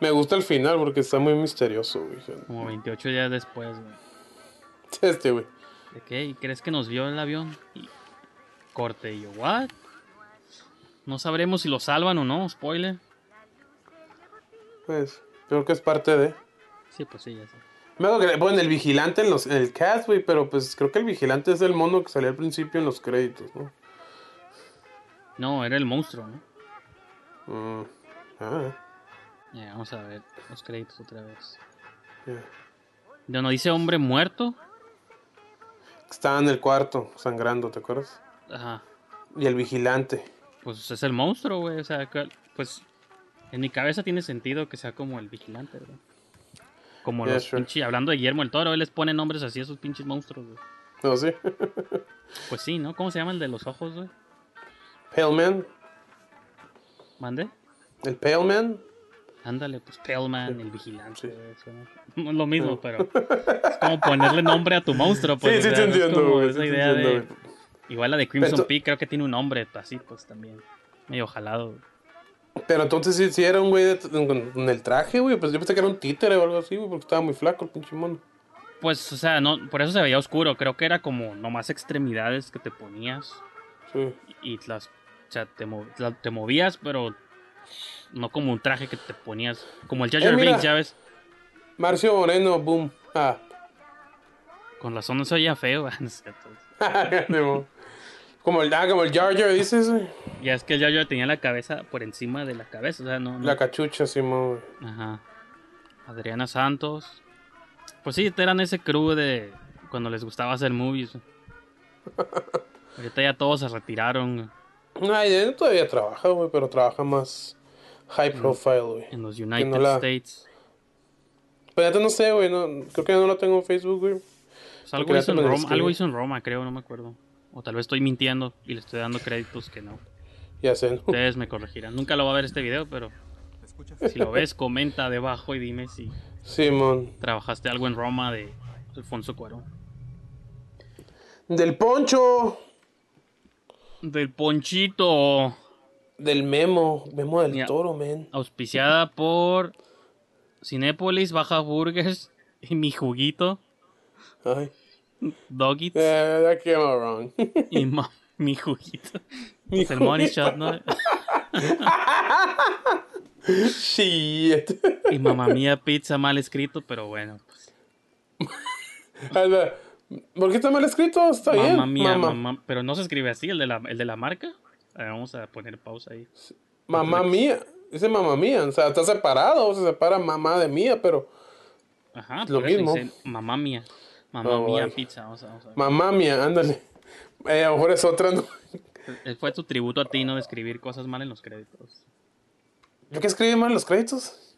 me gusta el final porque está muy misterioso, güey. Como 28 días después, güey. <laughs> Este, güey. ¿De qué? ¿Y ¿Crees que nos vio el avión? Y corte. Y yo, ¿what? No sabremos si lo salvan o no, spoiler. Pues, creo que es parte de. Sí, pues sí, ya sé. Me acuerdo que le ponen el vigilante en, los, en el cast, güey, pero pues creo que el vigilante es el mono que salía al principio en los créditos, ¿no? No, era el monstruo, ¿no? Mm. Ah, Ya, vamos a ver los créditos otra vez. ¿De no dice hombre muerto? Estaba en el cuarto, sangrando, ¿te acuerdas? Ajá. Y el vigilante. Pues es el monstruo, güey. O sea, pues en mi cabeza tiene sentido que sea como el vigilante, ¿verdad? Como Yeah, los sure. pinches, hablando de Guillermo el Toro, él les pone nombres así a esos pinches monstruos, güey. No sé. <laughs> Pues sí, ¿no? ¿Cómo se llama el de los ojos, güey? Pale Man. ¿Mande? El Pale Man. Ándale, pues Paleman, el vigilante. Sí. güey, suena- No es <laughs> lo mismo, pero es como ponerle nombre a tu monstruo, pues. sí, sí, te entiendo, güey. esa sí idea de... Igual la de Crimson Peak creo que tiene un nombre así, pues también. Medio jalado. Pero entonces sí, sí era un güey con el traje, güey. Pues yo pensé que era un títere o algo así, güey, porque estaba muy flaco el pinche mono. Pues, o sea, no, por eso se veía oscuro. Creo que era como nomás extremidades que te ponías. Sí. y las o sea te, la- te movías pero no como un traje que te ponías como el Jar Eh, ya ves Marcio Moreno, boom. Ah. con razón no se oía feo <laughs> no es cierto. <laughs> como el, ah, como el Jar Jar, dices, ya es que el Jar Jar tenía la cabeza por encima de la cabeza o sea no, no- La cachucha, Simón, güey. ajá Adriana Santos pues sí eran ese crew de cuando les gustaba hacer movies. <laughs> Ahorita ya todos se retiraron Ay, él todavía trabaja, güey, pero trabaja más high profile, güey. en los United no la- States. Pero ya no sé, güey, no, creo que no lo tengo en Facebook, güey. Pues algo, te en Roma, hizo en Roma, creo, no me acuerdo. O tal vez estoy mintiendo y le estoy dando créditos que no. Ya sé, ¿no? Ustedes me corregirán. Nunca lo va a ver este video, pero si lo ves, comenta debajo y dime si Simón. trabajaste algo en Roma de Alfonso Cuarón. Del Poncho. Del Ponchito. Del Memo. Memo del Ya. Toro, man. Auspiciada por Cinépolis, Baja Burgers y mi juguito, Ay. Doggits Eh, that came out wrong. y <laughs> ma- mi juguito. Mi el money shot, ¿no? Shit. Y mamá mía pizza mal escrito, pero bueno. pues, <laughs> ¿Por qué está mal escrito? Está bien. mamá mía, Mamá. Pero no se escribe así, el de la, el de la marca. A ver, vamos a poner pausa ahí. mamá mía. Dice mamá mía. O sea, está separado. Se separa mamá de mía, pero. Ajá, Lo mismo. dice mamá mía. Mamá Oh, mía pizza. Vamos a, vamos a ver. Mamá mía, ándale. Eh, a lo mejor es otra, ¿no? Eh, Fue tu tributo a ti, no de escribir cosas mal en los créditos. ¿Yo qué escribí mal los créditos?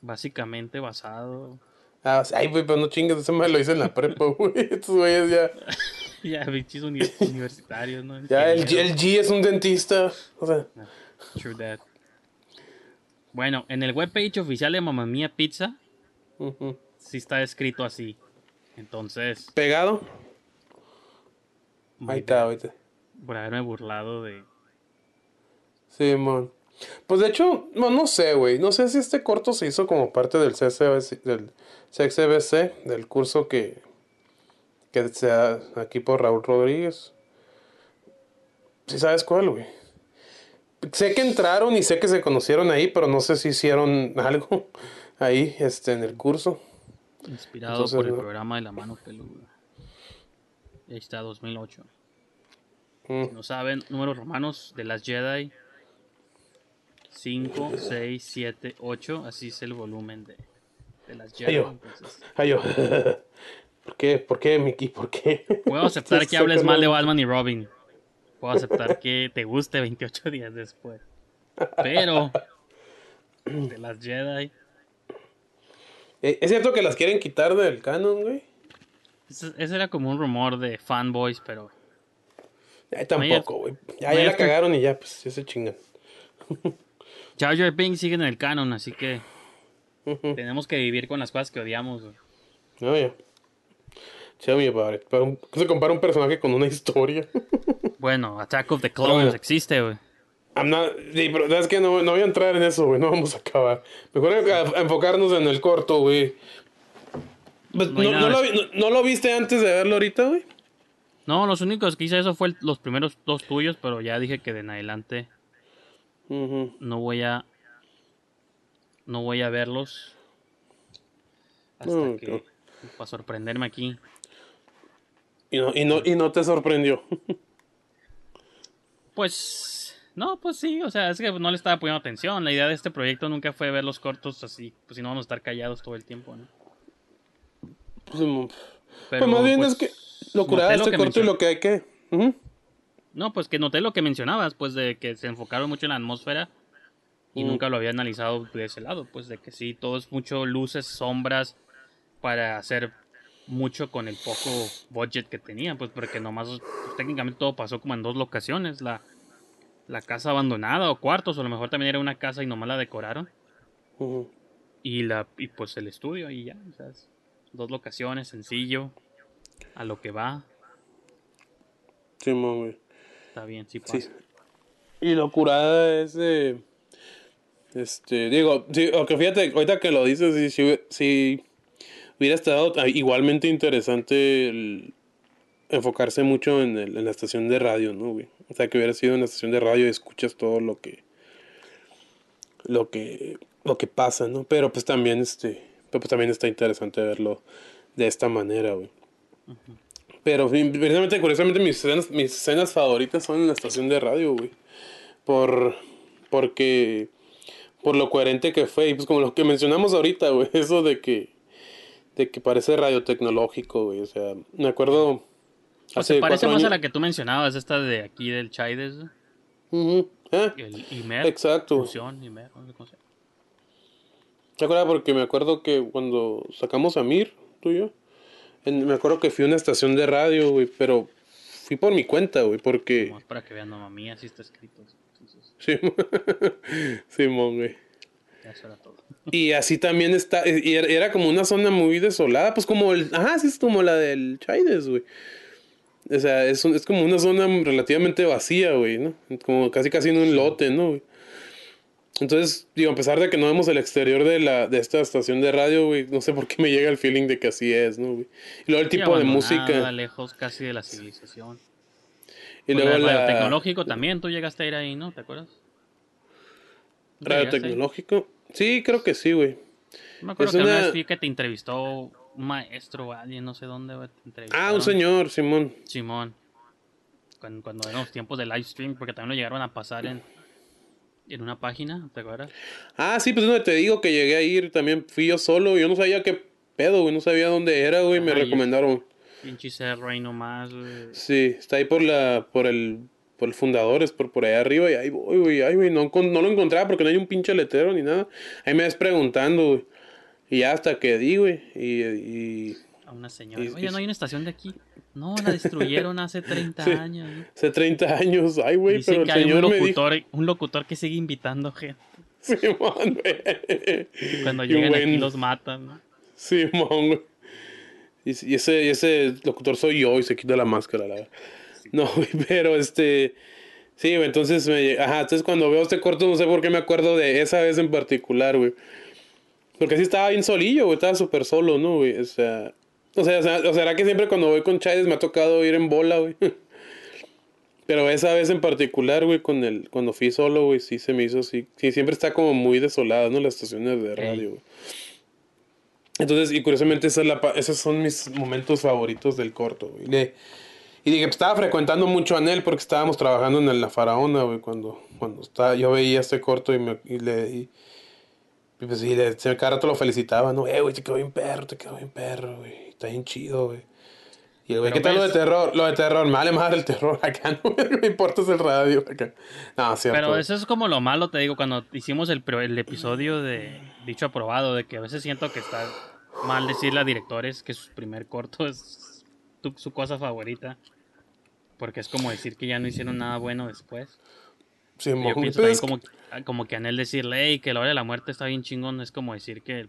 Básicamente basado. Ah, ay, güey, pero no chingues, ese me lo hice en la prepa, <laughs> güey. Estos güeyes ya. <laughs> Ya, bichis uni- universitarios, ¿no? Ya, el, G- el G es un dentista. O sea, True that. Bueno, en el webpage oficial de Mamma Mía Pizza, ujú. sí está escrito así. Entonces, pegado. Ahí está, ahorita. por haberme burlado de. Simón. Pues de hecho, no, no sé, güey. No sé si este corto se hizo como parte del CCBC, del CXBC, del curso que, que se da aquí por Raúl Rodríguez. Si sabes cuál, güey. Sé que entraron y sé que se conocieron ahí, pero no sé si hicieron <laughs> algo ahí, este, en el curso. Inspirado Entonces, por el programa de la mano peluda. Ahí está, 2008. Mm. Si no saben, números romanos de las Jedi. 5, 6, 7, 8. Así es el volumen de, de las Jedi. Ay, yo. Entonces, Ay, yo. <laughs> ¿Por qué? ¿Por qué, Mickey? ¿Por qué? puedo <laughs> aceptar que hables mal de Batman y Robin. Puedo aceptar que te guste 28 días después. Pero de las Jedi. Eh, ¿Es cierto que las quieren quitar del canon, güey? Ese, era como un rumor de fanboys, pero Ay, tampoco, güey. Ya, ya la cagaron y ya, pues, ya se chingan. <laughs> Jar Binks sigue en el canon, así que tenemos que vivir con las cosas que odiamos. güey. No, ya. Tell me about it. Pero se compara un personaje con una <laughs> historia. Bueno, Attack of the Clones bueno. existe, güey. I'm not- sí, pero es que no, no voy a entrar en eso, güey. No vamos a acabar. Mejor a- a enfocarnos en el corto, güey. Pues, No ¿no, lo, no- viste antes de verlo ahorita, güey? No, los únicos que hice eso fue el- los primeros dos tuyos, pero ya dije que de en adelante no voy a no voy a verlos hasta que para sorprenderme aquí. Y no, y, no, y no te sorprendió. <laughs> Pues no, pues sí, o sea, es que no le estaba poniendo atención. La idea de este proyecto nunca fue ver los cortos así, pues si no vamos a estar callados todo el tiempo, ¿no? Pues, mm, Pero, pues más bien pues, es que lo curada de este corto y lo que hay que. No, pues que noté lo que mencionabas, pues de que se enfocaron mucho en la atmósfera y nunca lo había analizado de ese lado, pues de que sí, todo es mucho luces, sombras para hacer mucho con el poco budget que tenían, pues porque nomás pues, técnicamente todo pasó como en dos locaciones, la, la casa abandonada o cuartos, o a lo mejor también era una casa y nomás la decoraron y la y pues el estudio y ya, o sea, es dos locaciones, sencillo, a lo que va, Simón, güey. está bien, sí pasa. Sí. Y lo curada es de. Este, digo, sí, aunque fíjate, ahorita que lo dices, sí, sí, sí hubiera estado igualmente interesante el enfocarse mucho en, el- en la estación de radio, ¿no, güey? O sea, que hubiera sido en la estación de radio y escuchas todo lo que. lo que. lo que pasa, ¿no? Pero pues también, este. Pero pues también está interesante verlo de esta manera, güey. Pero precisamente, curiosamente, mis escenas, mis escenas favoritas son en la estación de radio, güey. Por, porque, por lo coherente que fue. Y pues como lo que mencionamos ahorita, güey. <laughs> Eso de que, de que parece radiotecnológico, güey. O sea, me acuerdo. Se parece más a años- la que tú mencionabas, esta de aquí del Chaides, Ujú. Ah, el Imer. Exacto. Fusión, Imer, no cómo se. ¿Te acuerdas? Porque me acuerdo que cuando sacamos a Mir, tú y yo, en- me acuerdo que fui a una estación de radio, güey, pero fui por mi cuenta, güey, porque... Nomás para que vean, mamá mía, así está escrito. Entonces, Sí, <laughs> Simón, güey. ya eso era todo. Y así también está, y era, era como una zona muy desolada, pues como el, ajá, sí es como la del Chaides, güey. O sea, es, un- es como una zona relativamente vacía, güey, ¿no? Como casi casi en un lote, ¿no, güey? Entonces, digo, a pesar de que no vemos el exterior de la de esta estación de radio, güey, no sé por qué me llega el feeling de que así es, ¿no, güey? Y luego el Sí, tipo de música. lejos casi de la civilización. Y luego la- la... tecnológico también, tú llegaste a ir ahí, ¿no? ¿Te acuerdas? ¿No Radio llegaste ahí? tecnológico. Sí, creo que sí, güey. Me acuerdo Es que una vez que te entrevistó maestro o alguien, no sé dónde, güey, Ah, un señor, Simón. Simón. Cuando, cuando eran los tiempos de live stream, porque también lo llegaron a pasar en, en una página, ¿te acuerdas? Ah, sí, pues es donde te digo que llegué a ir, también fui yo solo, yo no sabía qué pedo, güey, no sabía dónde era, güey, me recomendaron. Pinche cerro ahí nomás, güey. Sí, está ahí por la, por el, por el Fundadores, por por allá arriba, y ahí voy, güey, ay, güey, no, lo encontraba porque no hay un pinche letrero ni nada. Ahí me ves preguntando, güey, y hasta que di, güey, y, y A una señora. Y- Oye, ¿no hay una estación de aquí? No, la destruyeron hace 30 <laughs> Sí. años. ¿no? hace 30 años, ay, güey, pero el que hay un señor me dijo, locutor, un locutor que sigue invitando gente. <laughs> Simón, güey. Cuando llegan aquí los matan, ¿no? Simón, güey. Y, ese, y ese locutor soy yo y se quita la máscara, la verdad. No, güey, <laughs> pero este. Sí, entonces me. Ajá, entonces cuando veo este corto, no sé por qué me acuerdo de esa vez en particular, güey. Porque sí estaba bien solillo, güey, estaba súper solo, ¿no, güey? O sea. O sea, o sea, o será que siempre cuando voy con Chávez me ha tocado ir en bola, güey. <laughs> Pero esa vez en particular, güey, con el, cuando fui solo, güey, sí se me hizo así. Sí, siempre está como muy desolada, ¿no? Las estaciones de radio, güey. Entonces, y curiosamente, esa es la, esos son mis momentos favoritos del corto, güey. Le- y dije, pues, estaba frecuentando mucho a Anel porque estábamos trabajando en la Faraona, güey, cuando, cuando estaba, yo veía este corto y, me, y le... Y, y pues sí, le, cada rato lo felicitaba, ¿no? Eh, güey, te quedó bien perro, te quedó bien perro, güey. Está bien chido, güey. Y el güey, ¿qué tal lo de ves- terror? Lo de terror, me vale madre el terror <laughs> acá, no me importa es el radio acá. No, cierto. Pero eso es como lo malo, te digo, cuando hicimos el, el episodio de Dicho Aprobado, de que a veces siento que está mal decirle a directores que su primer corto es tu- su cosa favorita. Porque es como decir que ya no hicieron nada bueno después. Sí, Yo pienso pero también es- como, como que a él decirle, hey, que la hora de la muerte está bien chingón, es como decir que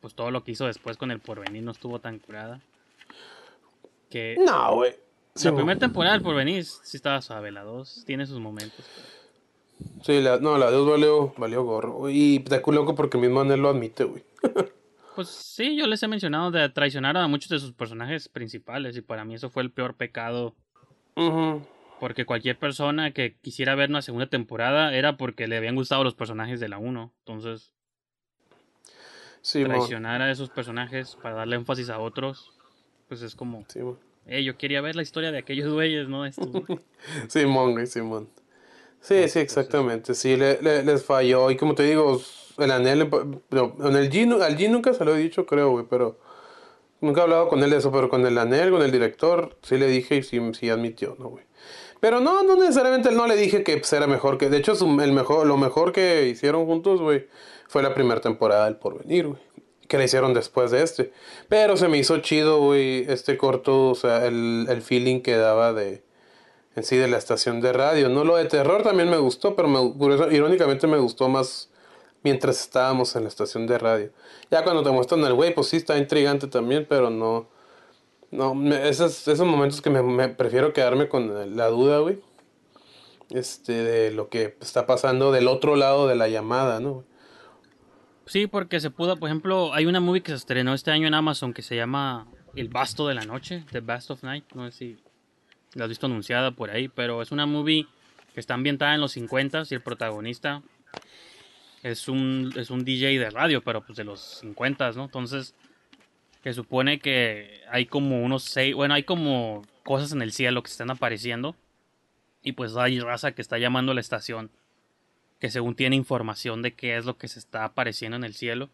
pues todo lo que hizo después con el porvenir no estuvo tan curada. Que No, güey. Sí, la primera temporada del porvenir sí estaba suave, la 2 tiene sus momentos. pero- Sí, la, no, la Dios valió, valió gorro. Y está loco porque el mismo Anel lo admite, güey. <laughs> Pues sí, yo les he mencionado de traicionar a muchos de sus personajes principales y para mí eso fue el peor pecado Ujú. Porque cualquier persona que quisiera ver una segunda temporada era porque le habían gustado los personajes de la 1. Entonces, Sí, traicionar a esos personajes para darle énfasis a otros, pues es como, Sí, eh, yo quería ver la historia de aquellos güeyes, no de estos. <laughs> güey". Simón, güey, Simón. Sí, sí, exactamente. Sí, le, le- les falló. Y como te digo, el Anel, pa- pero en el G, al G nunca se lo he dicho, creo, güey, pero nunca he hablado con él de eso, pero con el Anel, con el director, sí le dije y sí, sí admitió, ¿no, güey? Pero no, no necesariamente no le dije que pues, era mejor que. De hecho, el mejor, lo mejor que hicieron juntos, güey, fue la primera temporada del Porvenir, güey. Que la hicieron después de este. Pero se me hizo chido, güey, este corto, o sea, el, el feeling que daba de. En sí, de la estación de radio. No lo de terror también me gustó, pero me, curioso- irónicamente me gustó más mientras estábamos en la estación de radio. Ya cuando te muestran el güey, pues sí está intrigante también, pero no. No, me- esos, esos momentos que me, prefiero quedarme con la duda, güey. Este, de lo que está pasando del otro lado de la llamada, ¿no? Sí, porque se pudo, por ejemplo, hay una movie que se estrenó este año en Amazon que se llama El Basto de la Noche, The Bast of Night, no sé si la has visto anunciada por ahí, pero es una movie que está ambientada en los 50 y el protagonista es un, es un DJ de radio, pero pues de los 50, ¿no? Entonces, se supone que hay como unos seis, bueno, hay como cosas en el cielo que están apareciendo y pues hay raza que está llamando a la estación que según tiene información de qué es lo que se está apareciendo en el cielo,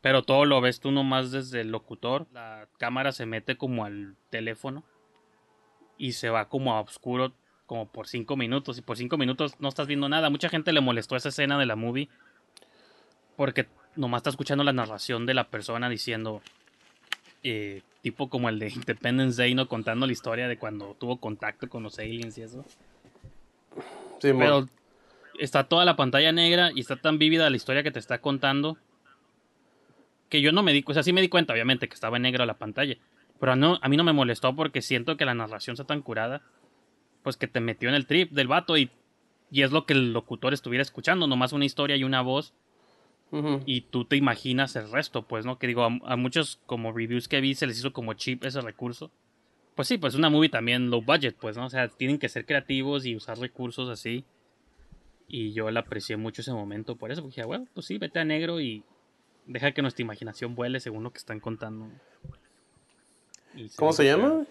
Pero todo lo ves tú nomás desde el locutor. La cámara se mete como al teléfono. Y se va como a oscuro como por cinco minutos. Y por cinco minutos no estás viendo nada. Mucha gente le molestó esa escena de la movie. Porque nomás está escuchando la narración de la persona diciendo. Eh, tipo como el de Independence Day, ¿no? Contando la historia de cuando tuvo contacto con los aliens y eso. Sí. Pero está toda la pantalla negra y está tan vívida la historia que te está contando que yo no me di, o sea, sí me di cuenta, obviamente, que estaba en negra la pantalla. Pero no, a mí no me molestó porque siento que la narración está tan curada, pues que te metió en el trip del vato y, y es lo que el locutor estuviera escuchando, nomás una historia y una voz Y tú te imaginas el resto, pues, ¿no? Que digo, a, a muchos como reviews que vi se les hizo como cheap ese recurso. Pues sí, pues una movie también low budget, pues, ¿no? O sea, tienen que ser creativos y usar recursos así. Y yo la aprecié mucho ese momento por eso, porque dije, bueno, pues sí, vete a negro y deja que nuestra imaginación vuele según lo que están contando. Y ¿Cómo se llama?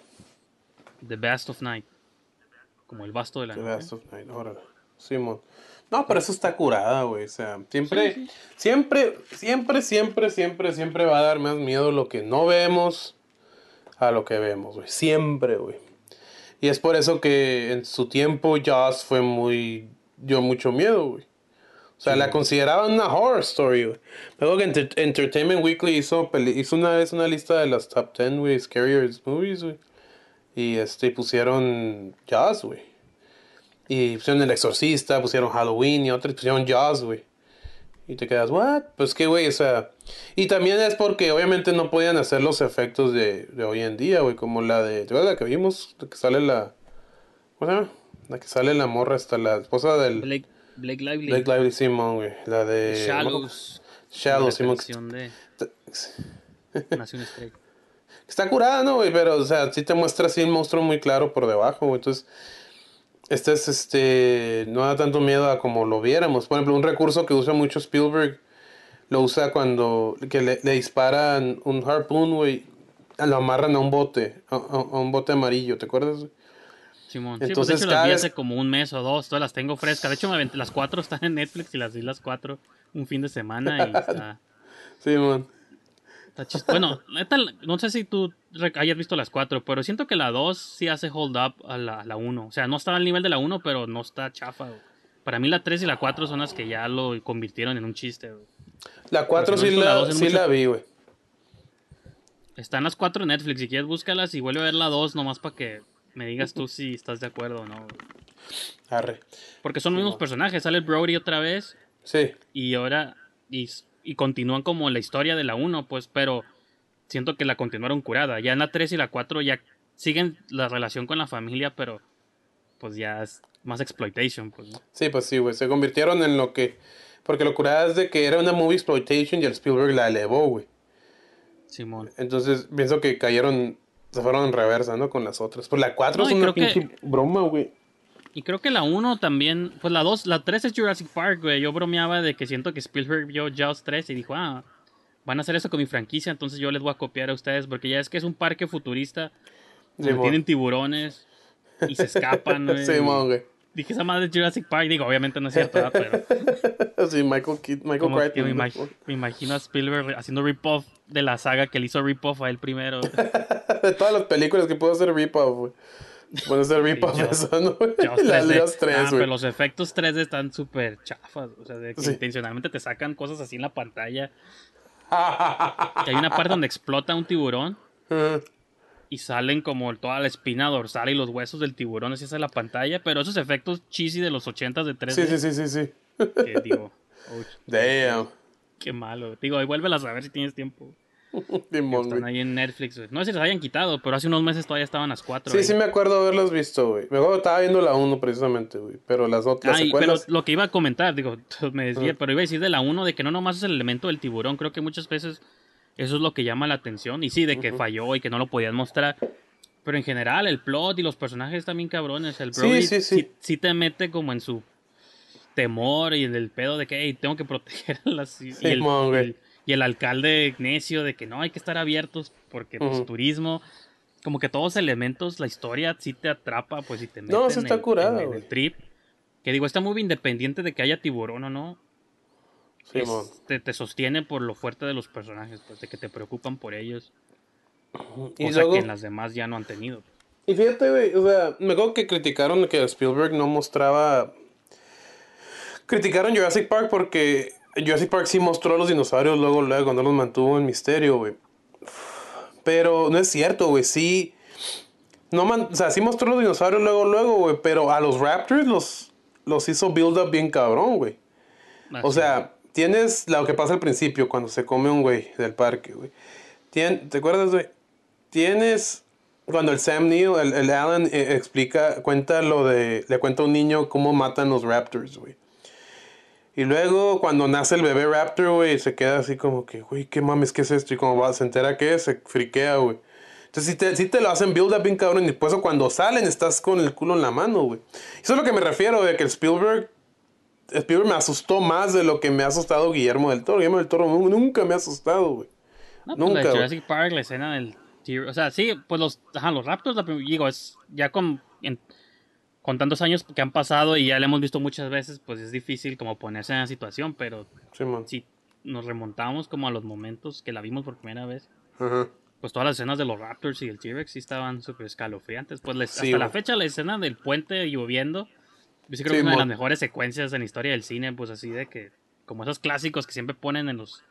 The Best of Night. Como el basto de la The noche. Best of Night, órale. Simón. No, pero eso está curada, güey. O sea, siempre, siempre, siempre, siempre, siempre, siempre va a dar más miedo lo que no vemos a lo que vemos, güey. Siempre, güey. Y es por eso que en su tiempo Jaws fue muy. dio mucho miedo, güey. O sea, la consideraban una horror story, güey. Luego que Enter- Entertainment Weekly hizo, peli- hizo una vez una lista de las top 10, güey, scariest movies, güey. Y este, pusieron Jaws, güey. Y pusieron El Exorcista, pusieron Halloween y otros pusieron Jaws, güey. Y te quedas, ¿what? Pues que, güey, o sea. Y también es porque obviamente no podían hacer los efectos de, de hoy en día, güey. Como la de. ¿Te acuerdas la que vimos? La que sale la. ¿Cómo se llama? La que sale la morra hasta la esposa del. Blake, Blake Lively. Blake Lively Simon, güey. La de. Shallows. Shallows, Simon. De Nació estrella. <laughs> Está curada, ¿no, güey? Pero, o sea, sí te muestra así el monstruo muy claro por debajo, güey. Entonces, este es, este, no da tanto miedo a como lo viéramos. Por ejemplo, un recurso que usa mucho Spielberg, lo usa cuando que le, le disparan un harpoon, güey. Lo amarran a un bote, a, un bote amarillo, ¿te acuerdas? Simón. sí, pues Entonces, de hecho las vi hace como un mes o dos, todas las tengo frescas. De hecho, me aventé- las cuatro están en Netflix y las vi las cuatro un fin de semana y <laughs> está, Sí, man. Está Bueno, neta, no sé si tú hayas visto las cuatro, pero siento que la dos sí hace hold up a la, a la uno. O sea, no está al nivel de la uno, pero no está chafa. Para mí la tres y la cuatro son las que ya lo convirtieron en un chiste. güey. La 4 Pero si no sí, la la, dos, es sí mucho- la vi, güey. Están las cuatro en Netflix, si quieres búscalas y vuelve a ver la dos nomás para que me digas tú si estás de acuerdo o no. Arre. Porque son los mismos personajes, sale Brody otra vez Sí. y ahora y, y continúan como la historia de la 1, pues, pero siento que la continuaron curada. Ya en la 3 y la 4 ya siguen la relación con la familia, pero pues ya es más exploitation, pues. ¿no? Sí, pues sí, güey. Se convirtieron en lo que. Porque lo curada es de que era una movie exploitation y el Spielberg la elevó, güey. Simón. Entonces pienso que cayeron. Se fueron en reversa, ¿no? Con las otras. Pues la 4 No, es una que- pinche broma, güey. Y creo que la 1 también, pues la 2, la 3 es Jurassic Park, güey. Yo bromeaba de que siento que Spielberg vio Jaws 3 y dijo, ah, van a hacer eso con mi franquicia, entonces yo les voy a copiar a ustedes, porque ya es que es un parque futurista, donde Simón. tienen tiburones y se escapan, <laughs> güey. Simón, güey. Dije esa madre es Jurassic Park, digo, obviamente no es cierto, ¿verdad? pero <laughs> Sí, Michael, Michael Crichton. me, imag- me imagino a Spielberg haciendo rip-off de la saga que le hizo rip-off a él primero. De <laughs> todas las películas que puedo hacer rip-off, güey. Puede Jaws- eso, ¿no? Las 3D. Jaws 3, Ah, pero los efectos 3D están súper chafas. O sea, de que Sí. intencionalmente te sacan cosas así en la pantalla. <laughs> Que hay una parte donde explota un tiburón y salen como toda la espina dorsal y los huesos del tiburón así en la pantalla. Pero esos efectos cheesy de los 80s de 3D. Sí, sí, sí, sí, sí. Que digo, <laughs> "Uy, Damn. qué malo. Digo, y vuélvelas a ver si tienes tiempo. <laughs> Están ahí en Netflix. güey. No sé si las hayan quitado, pero hace unos meses todavía estaban las cuatro. Sí, sí me acuerdo haberlos visto, güey. Me acuerdo estaba viendo la 1 precisamente, güey. Pero las otras Ah, y- pero lo que iba a comentar, digo, <laughs> me desvié, Ah. pero iba a decir de la 1 de que no nomás es el elemento del tiburón, creo que muchas veces eso es lo que llama la atención. Y sí, de que falló y que no lo podían mostrar. Pero en general, el plot y los personajes también cabrones. El Sí, Brody sí, sí. sí te mete como en su temor y en el pedo de que hey, tengo que proteger a y el, Simón, güey. y el- y el alcalde necio de que no hay que estar abiertos porque pues, Ujú. turismo. Como que todos elementos, la historia sí te atrapa, pues y te No, sí en está el- curada, en el güey. trip. Que digo, está muy independiente de que haya tiburón o no. es- Simón. te, te sostiene por lo fuerte de los personajes, pues de que te preocupan por ellos. Y cosa luego, que en las demás ya no han tenido. y fíjate, güey, o sea, me acuerdo que criticaron que Spielberg no mostraba. Criticaron Jurassic Park porque Jurassic Park sí mostró a los dinosaurios luego, luego, no los mantuvo en misterio, güey. Pero no es cierto, güey, sí. No man- o sea, sí mostró los dinosaurios luego, luego, güey, pero a los Raptors los, los hizo build up bien cabrón, güey. O Así. sea, tienes lo que pasa al principio cuando se come un güey del parque, güey. ¿Te acuerdas, güey? Tienes cuando el Sam Neill, el, el Alan eh, explica, cuenta lo de, le cuenta a un niño cómo matan los Raptors, güey. Y luego cuando nace el bebé Raptor, güey, se queda así como que, güey, qué mames, ¿qué es esto? Y como va, se entera que es, se friquea, güey. Entonces sí te, sí te lo hacen build up bien cabrón y eso cuando salen estás con el culo en la mano, güey. Eso es lo que me refiero, de que el Spielberg Spielberg me asustó más de lo que me ha asustado Guillermo del Toro. Guillermo del Toro nu- nunca me ha asustado, güey. No, pues, nunca, la de güey. Jurassic Park, la escena del O sea, sí, pues los, ajá, los Raptors, la digo, es ya con, en- con tantos años que han pasado y ya le hemos visto muchas veces, pues es difícil como ponerse en la situación, pero Simón. si nos remontamos como a los momentos que la vimos por primera vez, pues todas las escenas de los Raptors y el T-Rex sí estaban súper escalofriantes. Pues les- Sí, hasta la güey. fecha la escena del puente lloviendo, yo sí creo Sí, que es una de mo- las mejores secuencias en la historia del cine, pues así de que, como esos clásicos que siempre ponen en los...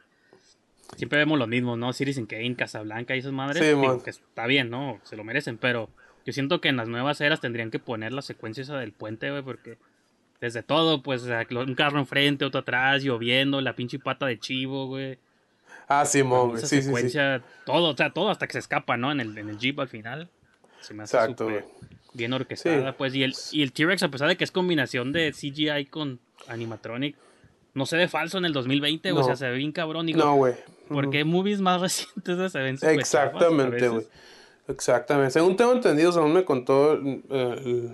Siempre vemos lo mismo, ¿no? Citizen Kane, Casablanca y esas madres. Sí, digo, que está bien, ¿no? Se lo merecen, pero yo siento que en las nuevas eras tendrían que poner la secuencia esa del puente, güey, porque desde todo, pues, un carro enfrente, otro atrás, lloviendo, la pinche pata de chivo, güey. Ah, Simón, güey. Sí, sí, sí. secuencia, todo, o sea, todo hasta que se escapa, ¿no? En el, en el Jeep al final. Se me hace Exacto, güey. bien orquestada, Sí. pues. Y el, y el T-Rex, a pesar de que es combinación de CGI con animatronic, no se ve falso en el 2020, güey, No. o sea, se ve bien cabrón. Digo, No, güey. porque movies más <laughs> recientes se ven Exactamente, güey. Exactamente. Según tengo entendido, según me contó el,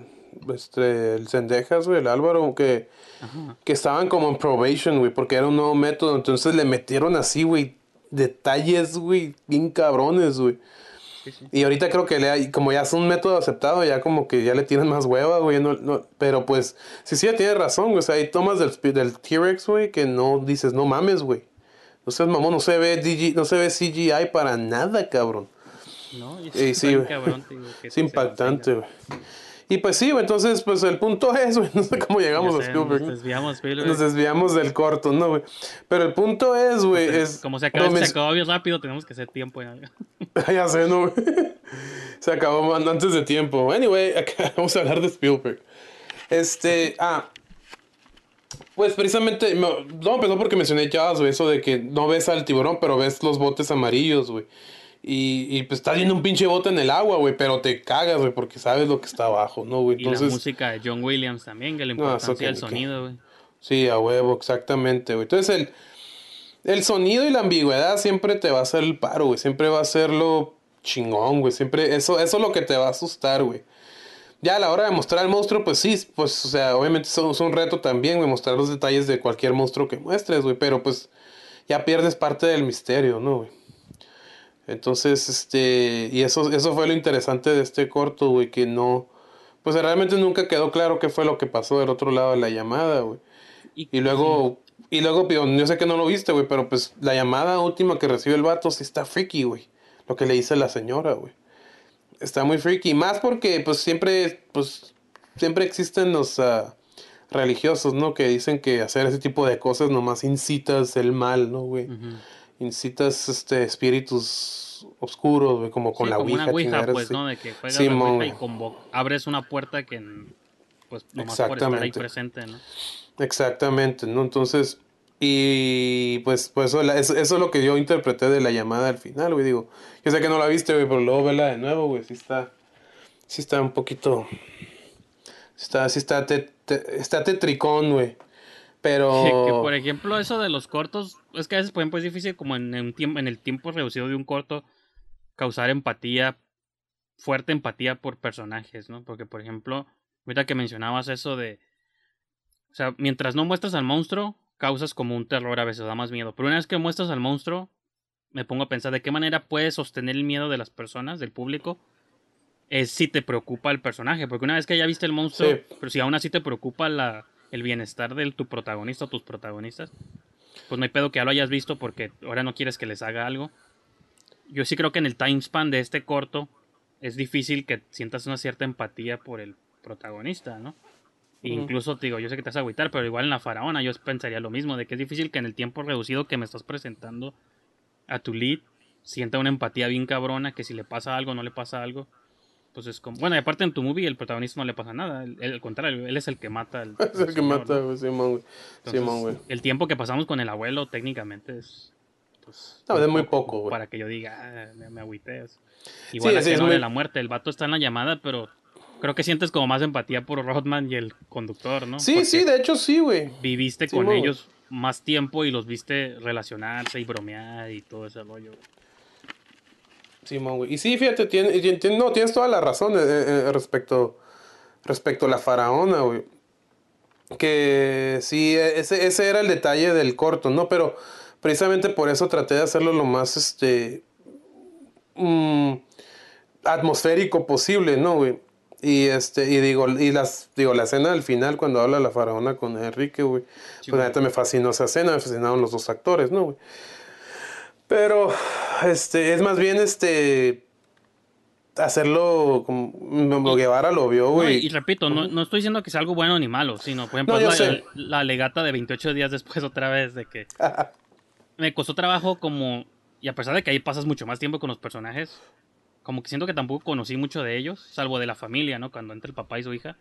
este, el Cendejas, güey, el Álvaro, que, Ajá. que estaban como en probation, güey, porque era un nuevo método. Entonces le metieron así, güey, detalles, güey, bien cabrones, güey. Sí, sí. Y ahorita creo que le hay- como ya es un método aceptado, ya como que ya le tienen más hueva, güey. no- no- pero pues, sí, sí, tiene razón, güey. O sea, hay tomas del, del T-Rex, güey, que no dices, no mames, güey. No seas mamón, no se ve DG, no se ve CGI para nada, cabrón. ¿No? Y Sí, cabrón, digo, <laughs> que Es impactante, güey. Y pues sí, güey, entonces, pues el punto <laughs> es, güey, no sé cómo llegamos Ya a sé, Spielberg. Nos ¿no? desviamos, Spielberg. Nos desviamos del corto, ¿no, güey? Pero el punto es, güey, es... Como se acabó, no, se acabó bien rápido, tenemos que hacer tiempo. ya. <laughs> ya sé, ¿no? güey? Se acabó antes de tiempo. Anyway, acá vamos a hablar de Spielberg. Este, ah. Pues precisamente, no, no empezó porque mencioné Jaws, güey, eso de que no ves al tiburón, pero ves los botes amarillos, güey. Y, y pues estás viendo un pinche bote en el agua, güey, pero te cagas, güey, porque sabes lo que está abajo, ¿no, güey? Y la Entonces, música de John Williams también, que No, eso importancia que- que- sonido, güey. Sí, a huevo, exactamente, güey. Entonces el, el sonido y la ambigüedad siempre te va a hacer el paro, güey. Siempre va a ser lo chingón, güey. Siempre, eso, eso es lo que te va a asustar, güey. Ya a la hora de mostrar al monstruo, pues sí, pues, o sea, obviamente es un, es un reto también, güey, mostrar los detalles de cualquier monstruo que muestres, güey. Pero pues ya pierdes parte del misterio, ¿no, güey? Entonces, este, y eso, eso fue lo interesante de este corto, güey, que no, pues realmente nunca quedó claro qué fue lo que pasó del otro lado de la llamada, güey. Y luego, y luego, digo, yo sé que no lo viste, güey, pero pues la llamada última que recibe el vato sí está freaky, güey. Lo que le dice la señora, güey. Está muy freaky. Más porque, pues siempre, pues, siempre existen los ah, religiosos, ¿no? Que dicen que hacer ese tipo de cosas nomás incitas el mal, ¿no, güey? Ujú. Incitas, este, espíritus oscuros, güey, como con Sí, la como ouija. una ouija, pues. ¿no? De que juegas Sí, la ouija y güey. convo- abres una puerta que, pues, nomás por estar ahí presente, ¿no? Exactamente, ¿no? Entonces, y pues, pues eso, eso, es lo que yo interpreté de la llamada al final, güey. Digo, yo sé que no la viste, güey, pero luego vela de nuevo, güey. Sí está, sí está un poquito, sí está, sí está, te- te- está tetricón, güey. Pero, Que, <laughs> que, por ejemplo, eso de los cortos, es que a veces, por ejemplo, es difícil como en, un tiempo, en el tiempo reducido de un corto causar empatía, fuerte empatía por personajes, ¿no? Porque, por ejemplo, ahorita que mencionabas eso de, o sea, mientras no muestras al monstruo, causas como un terror a veces, da más miedo. Pero una vez que muestras al monstruo, me pongo a pensar de qué manera puedes sostener el miedo de las personas, del público, es si te preocupa el personaje. Porque una vez que ya viste el monstruo, Sí. pero si aún así te preocupa la, el bienestar de tu protagonista o tus protagonistas, pues no hay pedo que ya lo hayas visto porque ahora no quieres que les haga algo. Yo sí creo que en el time span de este corto es difícil que sientas una cierta empatía por el protagonista, ¿no? Incluso, te digo, yo sé que te vas a agüitar, pero igual en la faraona yo pensaría lo mismo, de que es difícil que en el tiempo reducido que me estás presentando a tu lead sienta una empatía bien cabrona, que si le pasa algo no le pasa algo, pues es como... Bueno, y aparte en tu movie el protagonista no le pasa nada, él- al contrario, él es el que mata al... <laughs> Es el que señor, mata, güey, Simón, güey. Entonces, Simón, güey. el tiempo que pasamos con el abuelo técnicamente es... Pues, No, es muy poco, güey. Para que yo diga, ah, me, me agüiteas. Igual Sí, la sí, es muy- de la muerte, el vato está en la llamada, pero creo que sientes como más empatía por Rodman y el conductor, ¿no? Sí, Porque sí, de hecho sí, güey. Viviste Sí, con ellos más tiempo y los viste relacionarse y bromear y todo ese rollo. güey. Simón, güey. Y sí, fíjate, tiene, no, tienes toda la razón eh, eh, respecto, respecto a la faraona, güey. Que sí, e, ese, ese era el detalle del corto, ¿no? Pero precisamente por eso traté de hacerlo lo más, este, mm, atmosférico posible, ¿no, güey? Y este, y digo, y las, digo, la escena del final cuando habla la faraona con Enrique, güey. Sí, pues la neta me fascinó esa escena, me fascinaron los dos actores, ¿no, güey? Pero, este, es más bien, este, hacerlo como Guevara lo vio, No, güey. y, y repito, no, no estoy diciendo que sea algo bueno ni malo, sino, por ejemplo, No, la, la legata de 28 días después <laughs> otra vez de que <laughs> me costó trabajo como, y a pesar de que ahí pasas mucho más tiempo con los personajes, como que siento que tampoco conocí mucho de ellos, salvo de la familia, ¿no? Cuando entra el papá y su hija,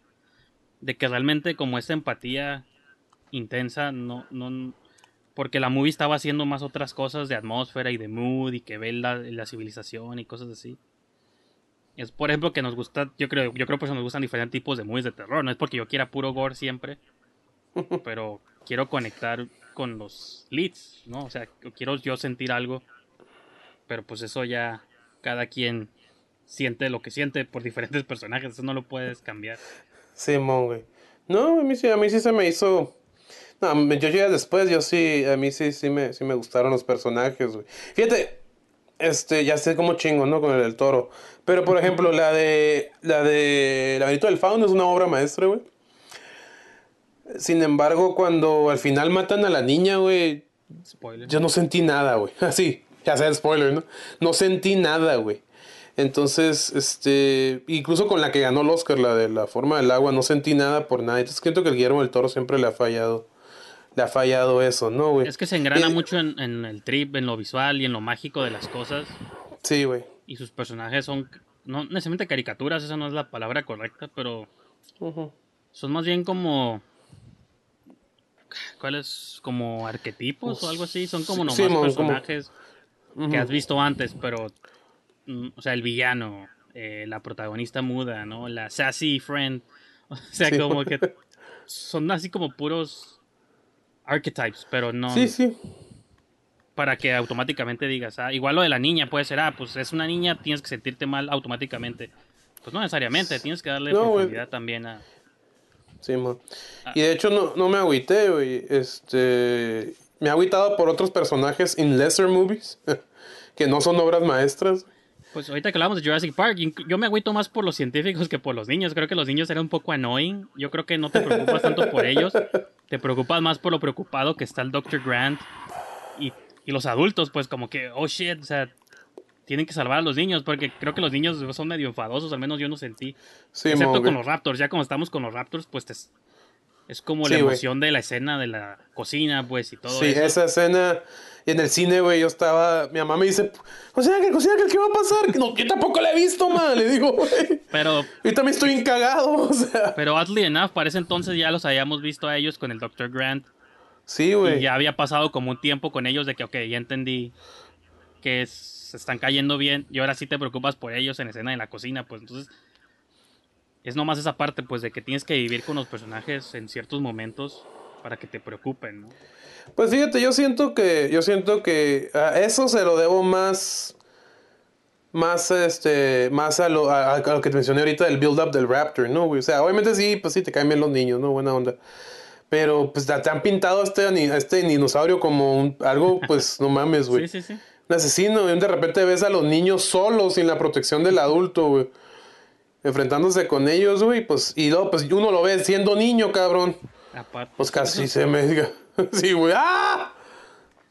de que realmente como esta empatía intensa, no, no, porque la movie estaba haciendo más otras cosas de atmósfera y de mood y que ve la, la civilización y cosas así. Es por ejemplo que nos gusta, yo creo, yo creo por eso nos gustan diferentes tipos de movies de terror. No es porque yo quiera puro gore siempre, <laughs> pero quiero conectar con los leads, ¿no? O sea, quiero yo sentir algo, pero pues eso ya cada quien siente lo que siente por diferentes personajes, eso no lo puedes cambiar. Simón, güey. No, a mí sí, a mí sí se me hizo. No, yo llegué después, yo sí, a mí sí, sí me, sí me gustaron los personajes, güey. Fíjate, este, ya sé cómo chingo, ¿no? Con el del toro. Pero, por ejemplo, la de, la de Laberinto del Fauno es una obra maestra, güey. Sin embargo, cuando al final matan a la niña, güey, Spoiler. yo no sentí nada, güey. <laughs> Así, ya sea el spoiler, ¿no? No sentí nada, güey. Entonces, este, incluso con la que ganó el Oscar, la de la forma del agua, no sentí nada por nada. Entonces, siento que el Guillermo del Toro siempre le ha fallado, le ha fallado eso, ¿no, güey? Es que se engrana Y- mucho en, en el trip, en lo visual y en lo mágico de las cosas. Sí, güey. Y sus personajes son, no necesariamente caricaturas, esa no es la palabra correcta, pero son más bien como... ¿Cuáles? Como arquetipos o algo así. Son como nomás Sí, mo- como- personajes que has visto antes, pero... mm, O sea, el villano, eh, la protagonista muda, ¿no? La sassy friend. <laughs> O sea, Sí. como que son así como puros archetypes, pero no Sí, sí. para que automáticamente digas, ah, igual lo de la niña puede ser, ah, pues es una niña, tienes que sentirte mal automáticamente. Pues no necesariamente, tienes que darle No, profundidad también a... Sí. Ah. Y de hecho no, no me agüité, güey. Este, me ha agüitado por otros personajes in lesser movies, <laughs> que no son obras maestras. Pues ahorita que hablamos de Jurassic Park, yo me agüito más por los científicos que por los niños. Creo que los niños eran un poco annoying. Yo creo que no te preocupas tanto por ellos. Te preocupas más por lo preocupado que está el Dr. Grant y, y los adultos, pues como que, oh shit, o sea, tienen que salvar a los niños porque creo que los niños son medio enfadosos, al menos yo no sentí. Sí, Excepto con los Raptors, ya como estamos con los Raptors, pues te- es como Sí, la emoción de la escena de la cocina, pues, y todo Sí, eso. esa escena en el cine, güey, yo estaba, mi mamá me dice, cocina que, cocina que, ¿qué va a pasar? No, yo tampoco la he visto, man, le digo, güey. Pero, Yo también estoy encagado, o sea. pero oddly enough, para ese entonces ya los habíamos visto a ellos con el Dr. Grant. Sí, Y güey. ya había pasado como un tiempo con ellos de que, ok, ya entendí que es- se están cayendo bien y ahora sí te preocupas por ellos en escena de la cocina, pues entonces es nomás esa parte, pues, de que tienes que vivir con los personajes en ciertos momentos para que te preocupen, ¿no? Pues fíjate, yo siento que, yo siento que a eso se lo debo más, más, este, más a lo, a, a lo que te mencioné ahorita del build-up del Raptor, ¿no, güey? O sea, obviamente sí, pues sí, te caen bien los niños, ¿no? Buena onda. Pero, pues, te han pintado a este, a este dinosaurio como un- algo, pues, <laughs> no mames, güey. Sí, sí, sí. Un asesino, y de repente ves a los niños solos, sin la protección del adulto, güey. Enfrentándose con ellos, güey, pues, y luego, pues, uno lo ve siendo niño, cabrón. Aparte. Pues casi se me diga. <laughs> Sí, güey. ¡Ah!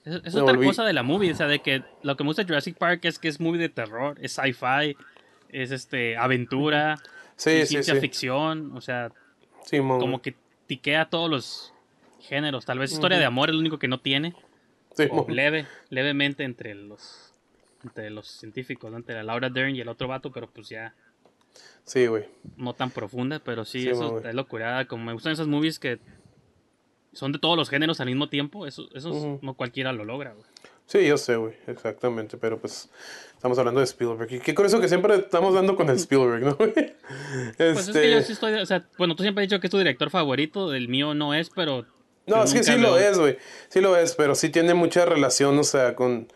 Es, otra volví- cosa de la movie, o sea, de que lo que me gusta de Jurassic Park es que es movie de terror, es sci-fi, es este aventura, Sí, ciencia sí. ficción, o sea, como que tiquea todos los géneros. Tal vez historia de amor es lo único que no tiene, o leve, levemente entre los entre los científicos, ¿no? entre la Laura Dern y el otro vato, pero pues ya Sí, güey. no tan profunda, pero sí, Sí, eso es locura. Como me gustan esas movies que son de todos los géneros al mismo tiempo, eso, eso no cualquiera lo logra, güey. Sí, yo sé, güey, exactamente, pero pues estamos hablando de Spielberg. Y qué curioso que siempre estamos dando con el Spielberg, ¿no? güey? <laughs> Pues es Este, que yo sí estoy, o sea, bueno, tú siempre has dicho que es tu director favorito, el mío no es, pero... No, es que sí lo es, güey. Sí lo es, pero sí tiene mucha relación, o sea, con...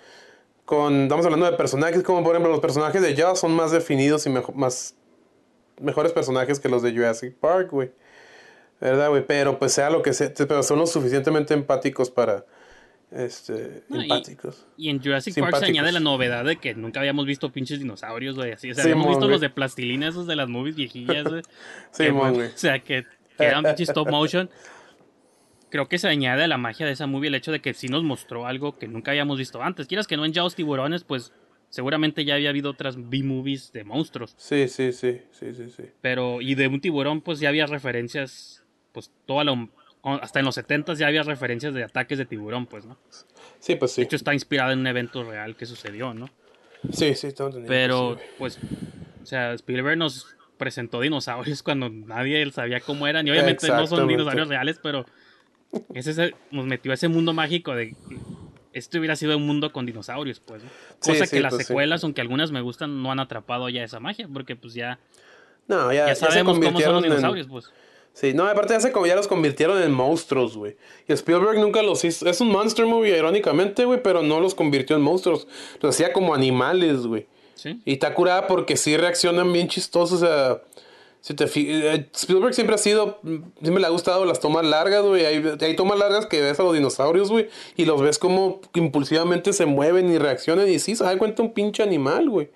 con estamos hablando de personajes, como por ejemplo los personajes de Jaws son más definidos y mejo- más... mejores personajes que los de Jurassic Park, güey. ¿Verdad, güey? Pero pues sea lo que sea, pero son lo suficientemente empáticos para... Este... No, empáticos. Y en Jurassic Park se añade la novedad de que nunca habíamos visto pinches dinosaurios, güey, así. O sea, Sí, habíamos mon, visto los de plastilina, esos de las movies viejillas, güey. <laughs> Sí, que, mon. O sea, que, que eran pinches stop motion. Creo que se añade a la magia de esa movie el hecho de que sí nos mostró algo que nunca habíamos visto antes. Quieras que no en Jaws Tiburones, pues seguramente ya había habido otras B-movies de monstruos. Sí, sí, sí, sí, sí, sí. Pero, y de un tiburón, pues ya había referencias, pues toda la, hasta en los 70 ya había referencias de ataques de tiburón, pues, ¿no? Sí, pues sí. De hecho, está inspirada en un evento real que sucedió, ¿no? Sí, sí, tengo entendido que Pero, sí, pues, o sea, Spielberg nos presentó dinosaurios <laughs> cuando nadie sabía cómo eran. Y obviamente no son dinosaurios reales, pero ese, nos metió a ese mundo mágico de este hubiera sido un mundo con dinosaurios, pues. Cosa sí, que las pues sí. secuelas, aunque algunas me gustan, no han atrapado ya esa magia, porque pues ya, No, ya, ya ya se sabemos cómo son los en- dinosaurios, pues. Sí, no, aparte ya, se, ya los convirtieron en monstruos, güey. Y Spielberg nunca los hizo. Es un monster movie, irónicamente, güey, pero no los convirtió en monstruos. Los hacía como animales, güey. Sí. Y está curada porque sí reaccionan bien chistosos. O sea, si te eh, Spielberg siempre ha sido. Siempre le ha gustado las tomas largas, güey. Hay, hay tomas largas que ves a los dinosaurios, güey. Y los ves como impulsivamente se mueven y reaccionan. Y sí, se da cuenta un pinche animal, güey.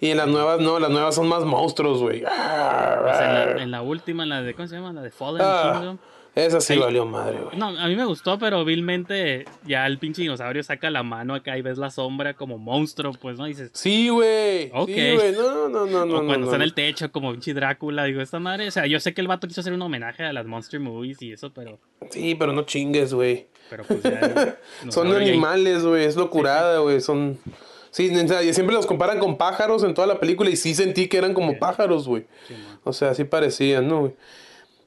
Y en las nuevas, no, las nuevas son más monstruos, güey. Pues en, la, en la última, en la de, ¿cómo se llama? La de Fallen Ah, Kingdom. Esa sí valió madre, güey. No, a mí me gustó, pero vilmente ya el pinche dinosaurio saca la mano acá y ves la sombra como monstruo, pues, ¿no? Y dices, Sí, güey. Ok. Sí, güey. No, no, no, no. o cuando no, está en no. el techo como pinche Drácula, digo, esta madre, o sea, yo sé que el vato quiso hacer un homenaje a las Monster Movies y eso, pero, Sí, pero no chingues, güey. pero pues ya... <laughs> Son dinosaurio ya- animales, güey. Es locurada, güey. Son. Sí, o sea, y siempre los comparan con pájaros en toda la película y sí sentí que eran como pájaros, güey. Sí, man. O sea, sí parecían, ¿no, güey?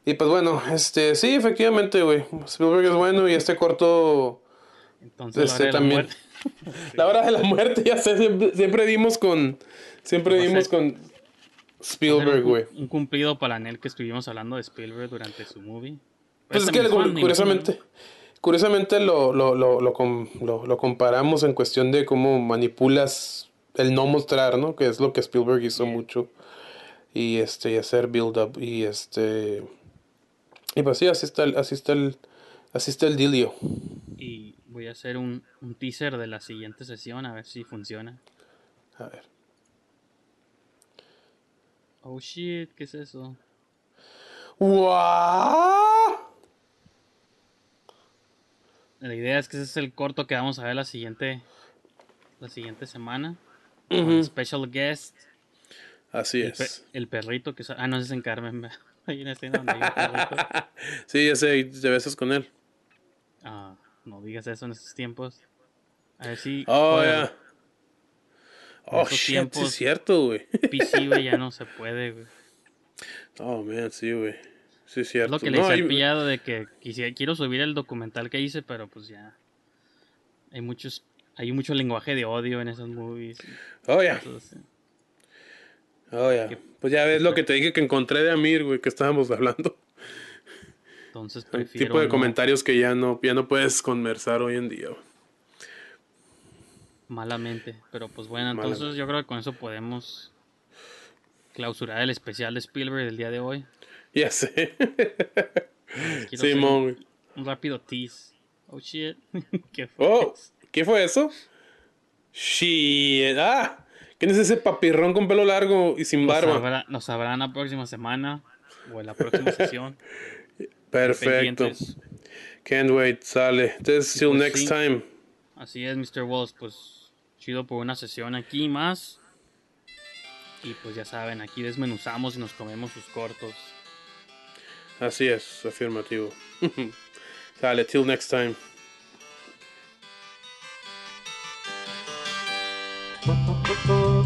Y pues bueno, este, sí, efectivamente, güey. Spielberg es bueno y este corto. Entonces, Este la hora de la también. muerte- <laughs> <laughs> La hora de la muerte, ya sé, siempre, siempre dimos con. Siempre a dimos con Spielberg, güey. Un, cumplido para Anel que estuvimos hablando de Spielberg durante su movie. Pues es que curiosamente, curiosamente lo, lo, lo, lo, com- lo- lo comparamos en cuestión de cómo manipulas el no mostrar, ¿no? Que es lo que Spielberg hizo mucho. Y este, y hacer build up. Y este. Y pues sí, así está el, así está el, así está el imagino. Y voy a hacer un, un teaser de la siguiente sesión, a ver si funciona. A ver. Oh shit, ¿qué es eso? ¡Guau! La idea es que ese es el corto que vamos a ver la siguiente la siguiente semana. Con special guest, Así el, pe- es. el perrito que ah no ese es en Carmen. Hay una escena donde perrito. <laughs> Sí, ya sé, y te besas con él. Ah, no digas eso en estos tiempos. A ver si Oh, ya. Oh, estos shit, sí tiempos- es cierto, güey. PC, güey, ya no se puede, güey. Oh, man, sí, güey. Sí es Es cierto. lo que le No, al hay- pillado de que quisiera, quiero subir el documental que hice, pero pues ya. Hay muchos, hay mucho lenguaje de odio en esos movies. Oh, ya. Entonces, Oh, ya. Pues ya ves lo que te dije que encontré de Amir, güey, que estábamos hablando. entonces prefiero. tipo de no- comentarios que ya no, ya no puedes conversar hoy en día. güey. Malamente. Pero pues bueno, Malamente. entonces yo creo que con eso podemos clausurar el especial de Spielberg del día de hoy. Ya sé. Simón, un, rápido tease. Oh shit. <laughs> ¿Qué fue Oh, eso? ¿qué fue eso? Shit. Ah, ¿quién es ese papirrón con pelo largo y sin barba? Lo sabrán la próxima semana o en la próxima sesión. <laughs> Perfecto. Can't wait, sale. Entonces, till pues next sí. time. Así es, Mr. Walls, pues chido por una sesión aquí más. Y pues ya saben, aquí desmenuzamos y nos comemos sus cortos. Así es, afirmativo. <laughs> Dale, till next time.